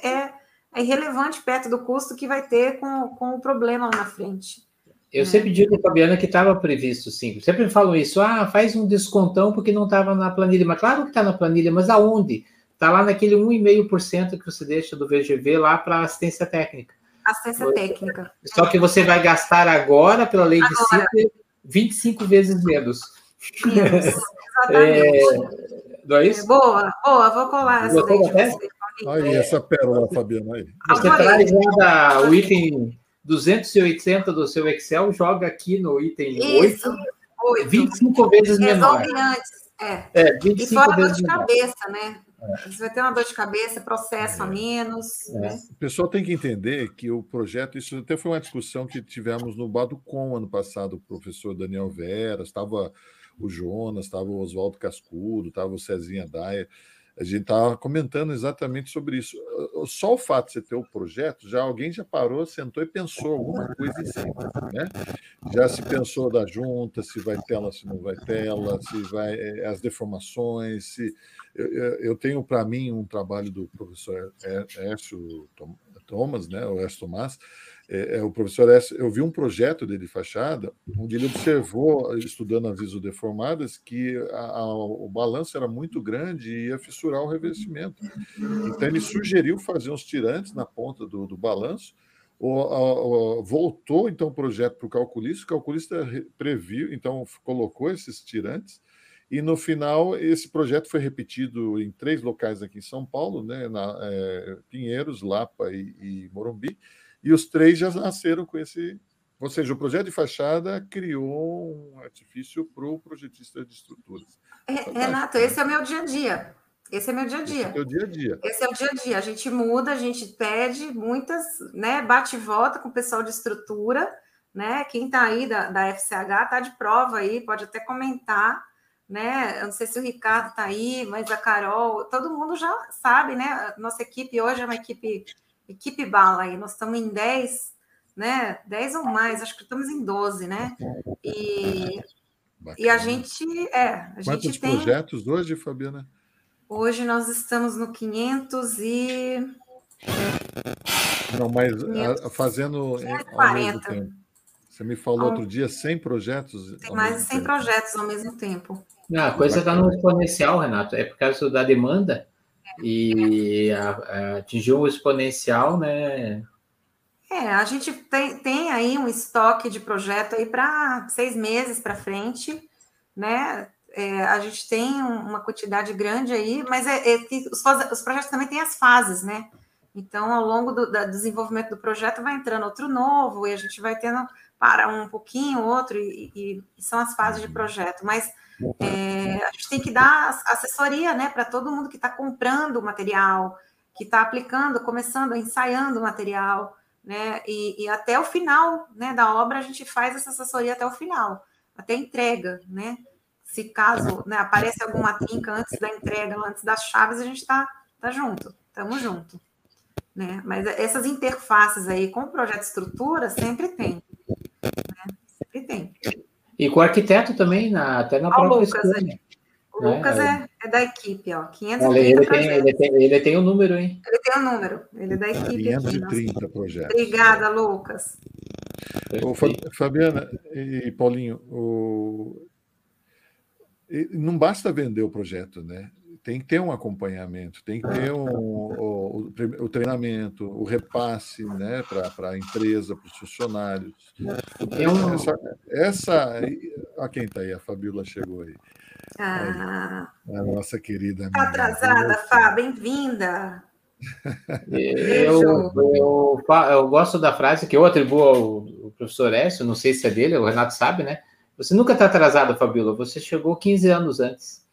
é, é irrelevante perto do custo que vai ter com, com o problema lá na frente. Eu sempre digo, Fabiana, que estava previsto, sim. Sempre falam isso, ah, faz um descontão porque não estava na planilha. Mas claro que está na planilha, mas aonde? Está lá naquele 1,5% que você deixa do VGV lá para assistência técnica. Assistência técnica. Só que você vai gastar agora, pela lei agora. de CIP, 25 vezes menos. Isso, *laughs* é, não é isso? boa, boa, vou colar essa daí. Aí, essa pérola, Fabiana, aí. Você traz ainda o item 280 do seu Excel, joga aqui no item Isso, 8, 8. 25 vezes menor. antes. É. é 25 e fora vezes dor de menor. cabeça, né? É. Você vai ter uma dor de cabeça, processo é. a menos. É. Né? O pessoal tem que entender que o projeto, isso até foi uma discussão que tivemos no Baducom ano passado, o professor Daniel Vera, estava o Jonas, estava o Oswaldo Cascudo, estava o Cezinha Daia a gente estava comentando exatamente sobre isso. Só o fato de você ter o projeto, já alguém já parou, sentou e pensou alguma coisa em cima. Né? Já se pensou da junta, se vai tela, se não vai tela, se vai eh, as deformações. Se, eu, tenho para mim um trabalho do professor Écio Thomas, né, o Écio Tomás, é, é, o professor S, eu vi um projeto dele de fachada, onde ele observou, estudando as isodeformadas, que a, a, o balanço era muito grande e ia fissurar o revestimento. Então, ele sugeriu fazer uns tirantes na ponta do, do balanço, o, voltou então o projeto para o calculista, o calculista previu, então colocou esses tirantes, e no final esse projeto foi repetido em três locais aqui em São Paulo, né, na, é, Pinheiros, Lapa e, e Morumbi, e os três já nasceram com esse. Ou seja, o projeto de fachada criou um artifício para o projetista de estruturas. É, Renato, esse é o meu dia a dia. Esse é meu dia a dia. Esse é o dia a dia. Esse é o dia a dia. A gente muda, a gente pede muitas, né? Bate e volta com o pessoal de estrutura, né? Quem está aí da, da FCH está de prova aí, pode até comentar, né? Eu não sei se o Ricardo está aí, mas a Carol, todo mundo já sabe, né? Nossa equipe hoje é uma equipe, equipe bala aí, nós estamos em 10, né? 10 ou mais, acho que estamos em 12, né? E, e a gente, é, a Quantos gente tem... projetos hoje, Fabiana? Hoje nós estamos no 500 e... Não, mas 500, fazendo 540. ao mesmo tempo. Você me falou outro dia 100 projetos. Tem mais de 100 tempo. projetos ao mesmo tempo. Não, a coisa está no exponencial, Renato. É por causa da demanda e a, a, atingiu o exponencial, né? É, a gente tem, tem aí um estoque de projeto aí para seis meses para frente, né? É, a gente tem uma quantidade grande aí, mas é, é os, os, projetos também têm as fases, né? Então, ao longo do, do, desenvolvimento do projeto, vai entrando outro novo e a gente vai tendo para um pouquinho, outro, e, e, e são as fases de projeto. Mas é, a gente tem que dar assessoria né, para todo mundo que está comprando o material, que está aplicando, começando, ensaiando o material, né? E, e, até o final né, da obra a gente faz essa assessoria até o final, até entrega, né? Se caso né, aparece alguma trinca antes da entrega, antes das chaves, a gente está tá junto, estamos junto. Né? Mas essas interfaces aí com o projeto estrutura sempre tem. Né? Sempre tem. E com o arquiteto também, na, até na Ó, própria Lucas, escola, né? O Lucas é, é, da equipe, ó. 530 ele, tem, ele, tem, ele tem o um número, hein? Ele tem o um número, ele é da equipe. 530 aqui, projetos. Obrigada, Lucas. Ô, Fabiana e Paulinho, o... não basta vender o projeto, né? Tem que ter um acompanhamento, tem que ter um, o, o, treinamento, o repasse né, para a empresa, para os funcionários. Um... Essa, essa. A quem está aí? A Fabiola chegou aí. Ah, a nossa querida. Está atrasada, Fá, bem-vinda. Eu, eu, eu, gosto da frase que eu atribuo ao professor Écio, não sei se é dele, o Renato sabe, né? Você nunca está atrasada, Fabiola, você chegou 15 anos antes.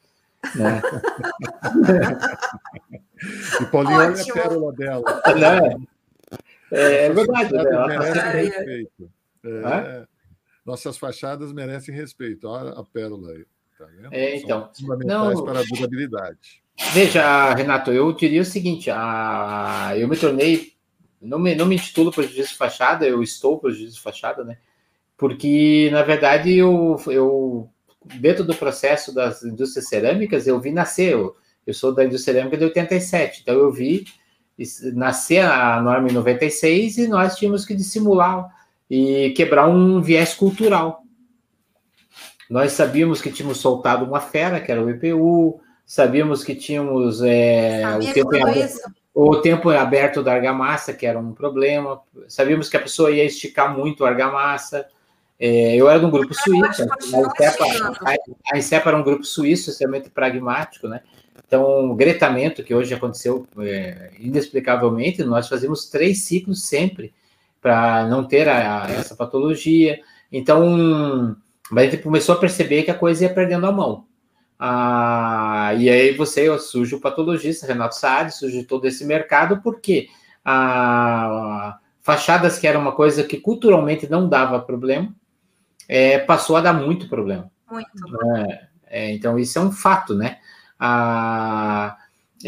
Né? *laughs* e Paulinho, olha a pérola dela. É, é verdade. Né? Merece tá respeito. É, nossas fachadas merecem respeito. Olha a pérola aí. Tá é, então. São fundamentais não, para a durabilidade. Veja, Renato, eu diria o seguinte: a, eu me tornei. Não me, não me intitulo prejudício de fachada, eu estou prejudício de fachada, né? Porque, na verdade, eu, eu dentro do processo das indústrias cerâmicas, eu vi nascer, eu, eu sou da indústria cerâmica de 87, então eu vi nascer a norma em 96 e nós tínhamos que dissimular e quebrar um viés cultural. Nós sabíamos que tínhamos soltado uma fera, que era o IPU, sabíamos que tínhamos é, o, tempo aberto, o tempo aberto da argamassa, que era um problema, sabíamos que a pessoa ia esticar muito a argamassa, é, eu era de um grupo suíço, a INSEPA, era um grupo suíço extremamente pragmático, né? Então, o gretamento, que hoje aconteceu é, inexplicavelmente, nós fazíamos três ciclos sempre para não ter a, a, essa patologia. Então, a gente começou a perceber que a coisa ia perdendo a mão. Ah, e aí você surge o patologista, Renato Saad, surge todo esse mercado, porque a, fachadas que era uma coisa que culturalmente não dava problema, é, passou a dar muito problema. Muito. É, é, então, isso é um fato, né? A,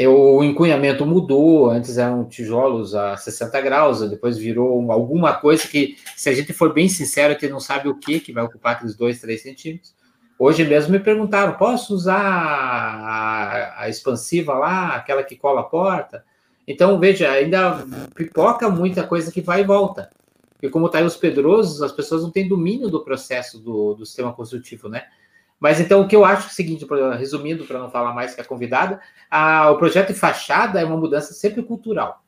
o encunhamento mudou, antes eram tijolos a 60 graus, depois virou alguma coisa que, se a gente for bem sincero, a gente não sabe o que, que vai ocupar aqueles 2, 3 centímetros. Hoje mesmo me perguntaram, posso usar a, a expansiva lá, aquela que cola a porta? Então, veja, ainda pipoca muita coisa que vai e volta. Porque como está aí os pedrosos, as pessoas não têm domínio do processo do, do sistema construtivo, né? Mas então o que eu acho é o seguinte, resumindo, para não falar mais que a convidada, a, o projeto de fachada é uma mudança sempre cultural.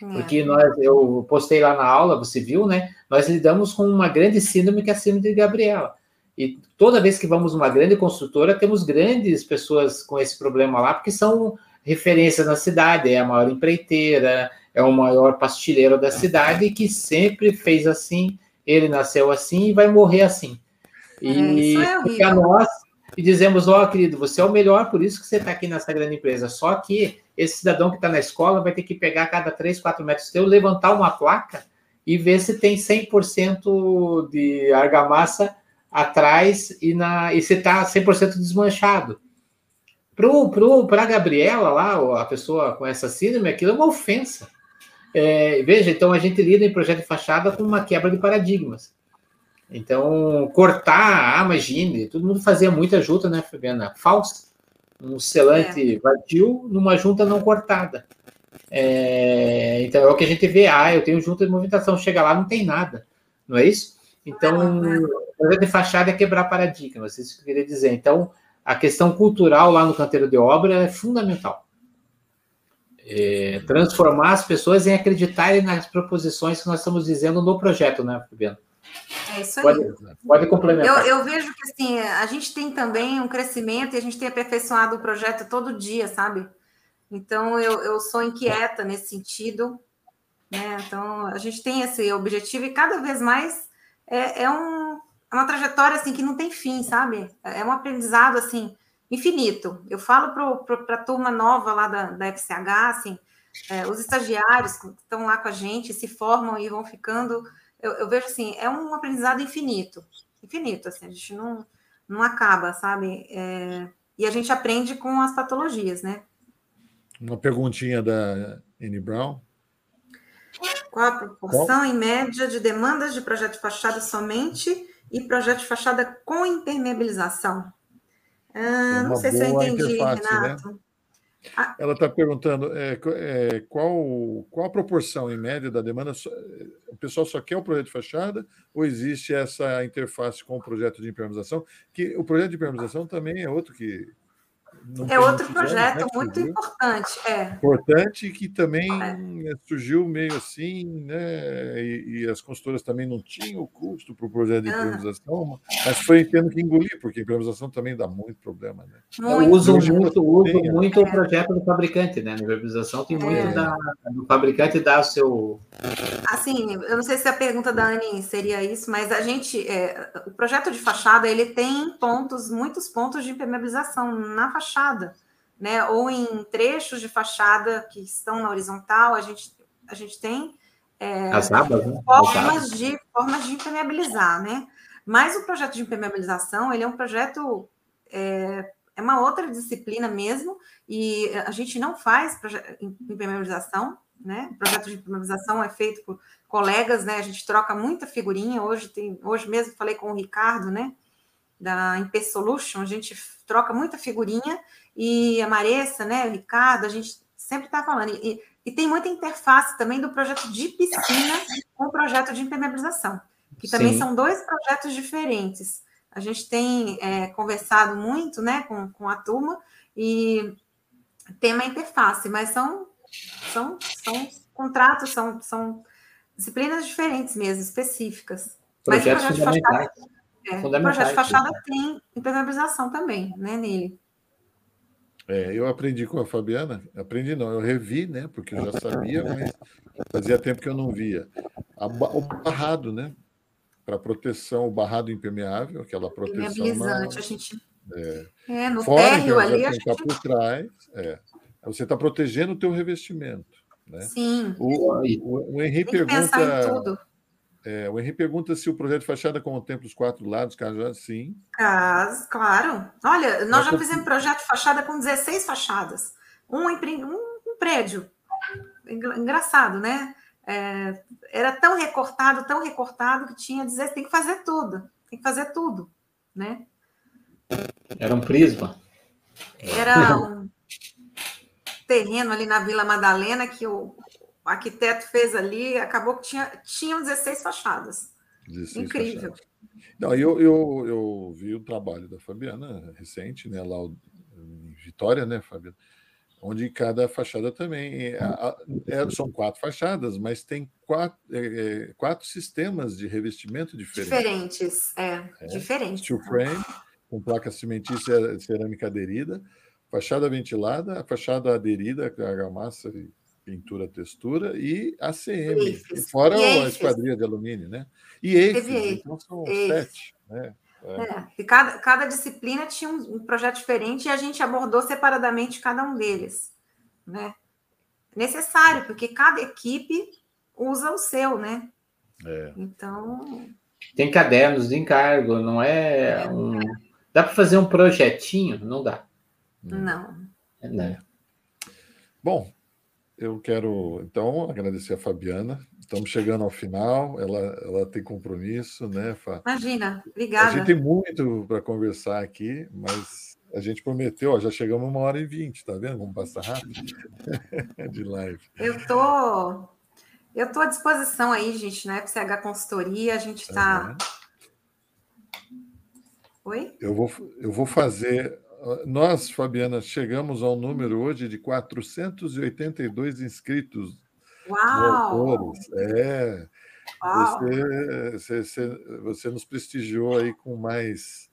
É. Porque nós, eu postei lá na aula, você viu, né? Nós lidamos com uma grande síndrome que é a síndrome de Gabriela. E toda vez que vamos uma grande construtora, temos grandes pessoas com esse problema lá, porque são referências na cidade, é a maior empreiteira, é o maior pastilheiro da cidade que sempre fez assim, ele nasceu assim e vai morrer assim. E é, é nós e dizemos, ó, oh, querido, você é o melhor, por isso que você está aqui nessa grande empresa. Só que esse cidadão que está na escola vai ter que pegar cada 3, 4 metros teu, levantar uma placa e ver se tem 100% de argamassa atrás e, na, e se está 100% desmanchado. Para a Gabriela lá, a pessoa com essa síndrome, aquilo é uma ofensa. É, veja, então a gente lida em projeto de fachada com uma quebra de paradigmas. Então, cortar, ah, imagine, todo mundo fazia muita junta, né, Fabiana? Falsa. Um selante é. vazio numa junta não cortada. É, então é o que a gente vê, ah, eu tenho junta de movimentação, chega lá, não tem nada, não é isso? Então, o projeto de fachada é quebrar paradigmas, isso que eu queria dizer. Então, a questão cultural lá no canteiro de obra é fundamental. É, transformar as pessoas em acreditarem nas proposições que nós estamos dizendo no projeto, né, Fabiano? É isso aí. Pode, pode complementar. Eu, eu, vejo que assim, a gente tem também um crescimento e a gente tem aperfeiçoado o projeto todo dia, sabe? Então eu, eu sou inquieta nesse sentido. Né? Então a gente tem esse objetivo e cada vez mais é, é, um, é uma trajetória assim que não tem fim, sabe? É um aprendizado assim infinito. Eu falo para a turma nova lá da, da FCH, assim, é, os estagiários que estão lá com a gente se formam e vão ficando eu, eu, vejo assim, é um aprendizado infinito, infinito, assim, a gente não, não acaba, sabe? É, e a gente aprende com as patologias, né? Uma perguntinha da Anne Brown. Qual a proporção, Qual? em média, de demandas de projeto de fachada somente e projeto de fachada com impermeabilização? Ah, não sei se eu entendi, né? Renato. Né? Ela está perguntando é, é, qual, qual a proporção, em média, da demanda. O pessoal só quer o projeto de fachada ou existe essa interface com o projeto de impermeabilização? Que o projeto de impermeabilização também é outro que é outro projeto né, muito importante. É. Importante que também é. surgiu meio assim, né? E, e, as consultoras também não tinham o custo para o projeto de improvisação, mas foi tendo que engolir, porque a improvisação também dá muito problema. Né? Muito. Uso muito, uso muito o projeto do fabricante, né? Na improvisação tem muito é. da, do fabricante dar o seu. Assim, eu não sei se a pergunta da Anne seria isso, mas a gente, é, o projeto de fachada, ele tem pontos, muitos pontos de impermeabilização na fachada fachada, né? Ou em trechos de fachada que estão na horizontal, a gente, a gente tem é, As abas, né? formas, de, formas de impermeabilizar, né? Mas o projeto de impermeabilização, ele é um projeto, é, é uma outra disciplina mesmo, e a gente não faz impermeabilização, né? O projeto de impermeabilização é feito por colegas, né? A gente troca muita figurinha. Hoje tem, hoje mesmo falei com o Ricardo, né? Da Imper Solution, a gente troca muita figurinha, e a Maressa, né, o Ricardo, a gente sempre está falando. E, e, tem muita interface também do projeto de piscina com o projeto de impermeabilização, que também Sim. são dois projetos diferentes. A gente tem é, conversado muito né, com, com a turma e tem uma interface, mas são, são, são contratos, são, são disciplinas diferentes mesmo, específicas. Projetos mas o projeto de é, o projeto de fachada tem impermeabilização também, né, nele. É, eu aprendi com a Fabiana, aprendi não, eu revi, né, porque eu já sabia, mas fazia tempo que eu não via. o barrado, né, para proteção, o barrado impermeável, aquela proteção. Impermeabilizante, na, a gente. É, é no Fora, térreo ali, a tá gente... Tá por trás, é, você está protegendo o teu revestimento. Né? Sim. O, o, o Henri pergunta. É, o Henrique pergunta se o projeto de fachada contempla os quatro lados, caso sim. claro. Olha, nós já fizemos projeto de fachada com 16 fachadas. Um, em, um, um prédio. Engraçado, né? É, era tão recortado, tão recortado, que tinha dizer tem que fazer tudo. Tem que fazer tudo, né? Era um prisma. Era um terreno ali na Vila Madalena que o, o arquiteto fez ali, acabou que tinha, tinham 16 fachadas. 16 Incrível. Fachadas. Não, eu, eu, eu vi o trabalho da Fabiana recente, né, lá em Vitória, né, Fabiana? Onde cada fachada também. É, é, são quatro fachadas, mas tem quatro, é, é, quatro sistemas de revestimento diferentes. Diferentes, é, é diferentes. Steel frame, com placa cimentícia cerâmica aderida, fachada ventilada, a fachada aderida, a argamassa e pintura textura e ACM, e fora e a esquadria de alumínio, né? E EIFES, então são sete, né? É. É, e cada, cada disciplina tinha um, um, projeto diferente e a gente abordou separadamente cada um deles, né? Necessário, porque cada equipe usa o seu, né? É. Então. Tem cadernos de encargo, não é um. Dá para fazer um projetinho? Não dá. Não. É, né? Bom, eu quero então agradecer a Fabiana. Estamos chegando ao final. Ela, ela tem compromisso, né, Fá? Imagina, obrigada. A gente tem muito para conversar aqui, mas a gente prometeu, ó, já chegamos uma hora e vinte, tá vendo? Vamos passar rápido *laughs* de live. Eu tô, eu tô à disposição aí, gente, né? FCH Consultoria, a gente está. Uhum. Oi? Eu vou, eu vou fazer nós, Fabiana, chegamos ao número hoje de 482 inscritos Uau! É. Você, você, você, nos prestigiou aí com mais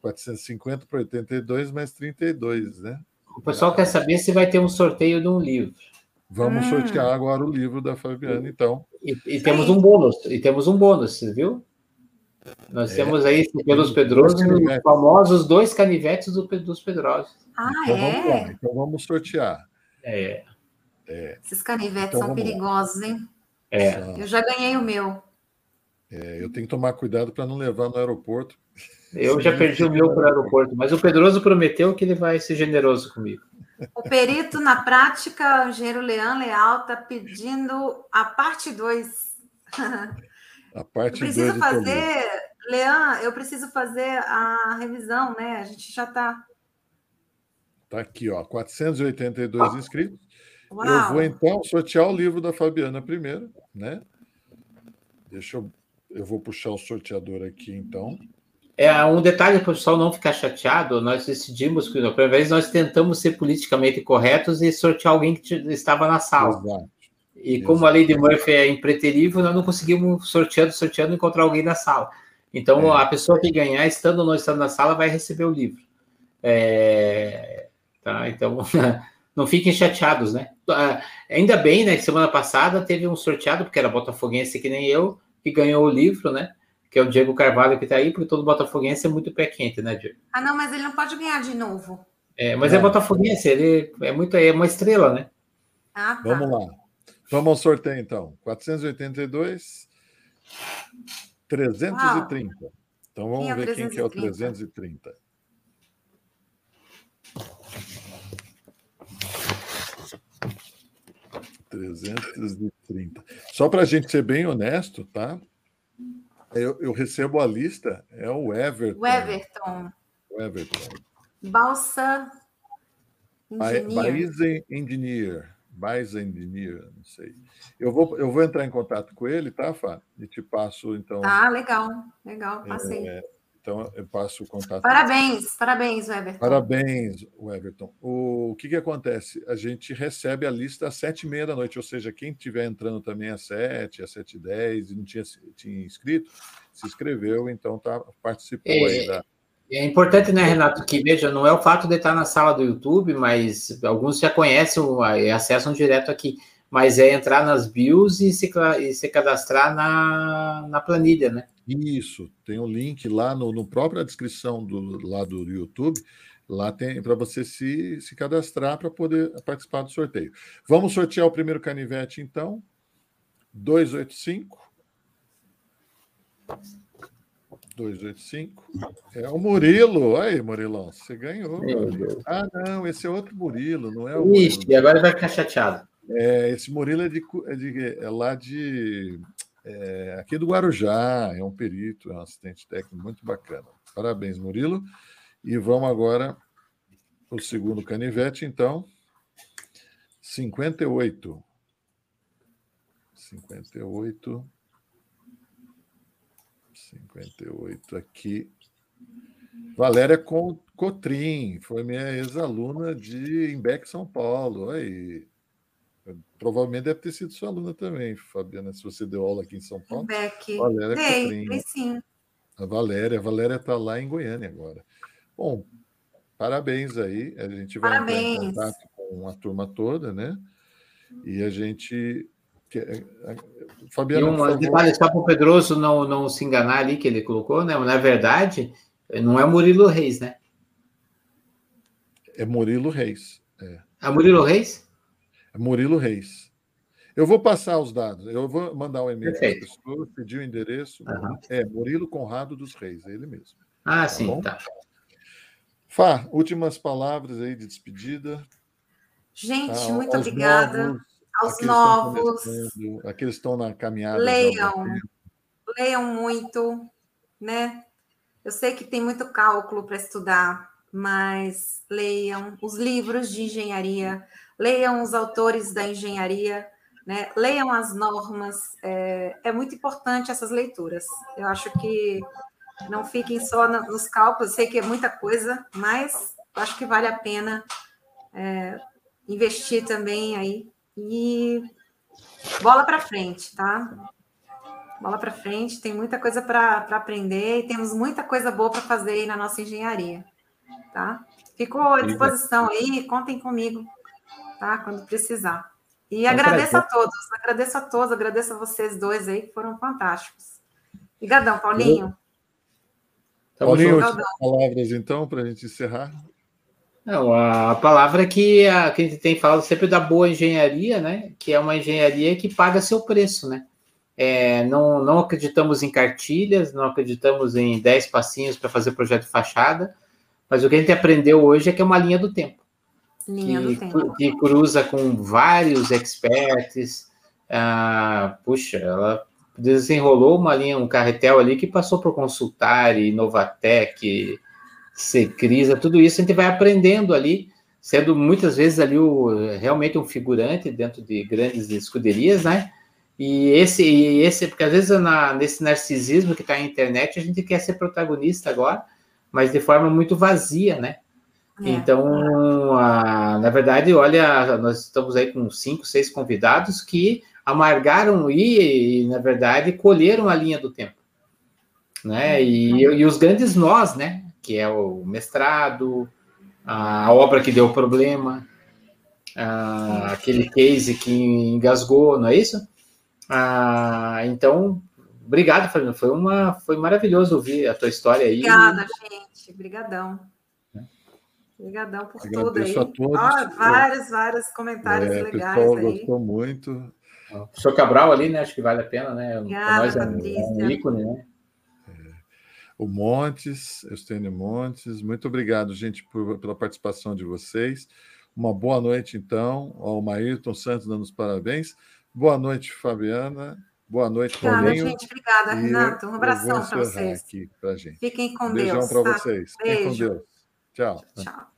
450 para 82, mais 32, né? O pessoal quer saber se vai ter um sorteio de um livro. Vamos hum. sortear agora o livro da Fabiana, então. E, e temos um bônus, e temos um bônus, viu? Nós é. temos aí pelos Pedrosos os famosos dois canivetes do, dos Pedrosos. Ah, então, é? Vamos lá. Então vamos sortear. É. é. Esses canivetes então, são perigosos, lá. hein? É. Eu já ganhei o meu. É, eu tenho que tomar cuidado para não levar no aeroporto. Eu já perdi o meu para o aeroporto, mas o Pedroso prometeu que ele vai ser generoso comigo. O perito na prática, o engenheiro Leão Leal, está pedindo a parte 2. *laughs* A parte eu preciso fazer, Leão, eu preciso fazer a revisão, né? A gente já está. Está aqui, ó, 482 inscritos. Uau. Eu vou então sortear o livro da Fabiana primeiro, né? Deixa eu. Eu vou puxar o sorteador aqui, então. É um detalhe para o pessoal não ficar chateado. Nós decidimos que, na primeira vez, nós tentamos ser politicamente corretos e sortear alguém que estava na sala. Exato. E como a lei de Murphy é impreterível, nós não conseguimos, sorteando, sorteando, encontrar alguém na sala. Então, é. a pessoa que ganhar, estando ou não estando na sala, vai receber o livro. É, tá? Então, *laughs* não fiquem chateados, né? Ah, ainda bem, né, que semana passada teve um sorteado, porque era botafoguense que nem eu, que ganhou o livro, né? Que é o Diego Carvalho que está aí, porque todo botafoguense é muito pé quente, né, Diego? Ah, não, mas ele não pode ganhar de novo. É, mas é, é botafoguense, ele é muito, é uma estrela, né? Ah, tá. Vamos lá. Vamos ao sorteio, então. 482, 330. Uau. Então vamos quem é ver 330? quem que é o 330. Trezentos e trinta. Só para a gente ser bem honesto, tá? Eu, eu, recebo a lista, é o Everton. O Everton. O Everton. Balsa Engineer. Baizen Engineer. Mais engineer, não sei. Eu vou, eu vou entrar em contato com ele, tá, Fá? E te passo, então. Ah, legal, legal, passei. É, então, eu passo o contato. Parabéns, parabéns, Everton. Parabéns, Everton. O, o que, que acontece? A gente recebe a lista às sete e meia da noite, ou seja, quem estiver entrando também às sete, às sete e dez, e não tinha, tinha inscrito, se inscreveu, então tá, participou é, aí da, é importante, né, Renato, que veja, não é o fato de estar na sala do YouTube, mas alguns já conhecem e acessam direto aqui, mas é entrar nas bios e se, e se cadastrar na, na planilha, né? Isso, tem o um link lá no, no própria descrição do, lá do YouTube, lá tem para você se, se cadastrar para poder participar do sorteio. Vamos sortear o primeiro canivete, então. 285. 285. É o Murilo. Aí, Murilão, você ganhou. Ah, não, esse é outro Murilo, não é o Ixi, Murilo. agora vai ficar chateado. É, esse Murilo é, de, é, de, é lá de. É, aqui do Guarujá, é um perito, é um assistente técnico muito bacana. Parabéns, Murilo. E vamos agora o segundo canivete, então. 58. 58. 58 aqui. Valéria Cotrim, foi minha ex-aluna de Embeck, São Paulo. Aí. Provavelmente deve ter sido sua aluna também, Fabiana, se você deu aula aqui em São Paulo. Embeck. Valéria Dei, Cotrim. sim. A Valéria, a Valéria está lá em Goiânia agora. Bom, parabéns aí. A gente vai parabéns. entrar em contato com a turma toda, né? E a gente Fabiano, e um detalhe só para o Pedroso não, não se enganar ali que ele colocou, né? Na verdade, não é Murilo Reis, né? É Murilo Reis. É, é Murilo Reis? É Murilo Reis. Eu vou passar os dados. Eu vou mandar um e-mail para a pessoa, pedir o endereço. Uhum. É Murilo Conrado dos Reis, é ele mesmo. Ah, tá sim, bom? tá. Fá, últimas palavras aí de despedida. Gente, tá, muito obrigada. Novos, aos novos. Aqueles que estão na caminhada. Leiam. Leiam muito, né? Eu sei que tem muito cálculo para estudar, mas leiam os livros de engenharia, leiam os autores da engenharia, né? leiam as normas. É, é muito importante essas leituras. Eu acho que não fiquem só nos cálculos, sei que é muita coisa, mas acho que vale a pena é, investir também aí. E bola para frente, tá? Bola para frente, tem muita coisa para aprender e temos muita coisa boa para fazer aí na nossa engenharia, tá? Ficou à disposição aí, contem comigo, tá? Quando precisar. E é agradeço a todos, agradeço a todos, agradeço a vocês dois aí, que foram fantásticos. Obrigadão, Paulinho. Paulinho, últimas palavras, então, para a gente encerrar. Não, a palavra que a, que a gente tem falado sempre da boa engenharia, né? Que é uma engenharia que paga seu preço, né? É, não, não acreditamos em cartilhas, não acreditamos em 10 passinhos para fazer projeto de fachada, mas o que a gente aprendeu hoje é que é uma linha do tempo. Linha que, do tempo. Que cruza com vários experts. Ah, puxa, ela desenrolou uma linha, um carretel ali que passou por Consultare, Novatec, Secrisa, tudo isso a gente vai aprendendo ali, sendo muitas vezes ali o, realmente um figurante dentro de grandes escuderias, né? E esse, e esse porque às vezes na, nesse narcisismo que está na internet, a gente quer ser protagonista agora, mas de forma muito vazia, né? É. Então, a, na verdade, olha, nós estamos aí com cinco, seis convidados que amargaram e, na verdade, colheram a linha do tempo. Né? E, e os grandes nós, né? Que é o mestrado, a obra que deu problema, a, aquele case que engasgou, não é isso? Ah, então, obrigado, Fabiano. Foi, uma, foi maravilhoso ouvir a tua história aí. Obrigada, gente. Obrigadão. Obrigadão por Agradeço tudo aí. A todos. vários, vários comentários é, legais. Pessoal aí. gostou muito. O professor Cabral ali, né? Acho que vale a pena, né? Obrigada, nós é um, um ícone, né? O Montes, Eustênio Montes, muito obrigado, gente, por, pela participação de vocês. Uma boa noite, então, ao Maírton Santos dando os parabéns. Boa noite, Fabiana. Boa noite, Obrigada, Paulinho. gente. Obrigada, Renato. Um abração para vocês. Aqui pra gente. Fiquem com Beijão Deus. Beijão para tá? vocês. Beijo. Fiquem com Deus. Tchau. Tchau.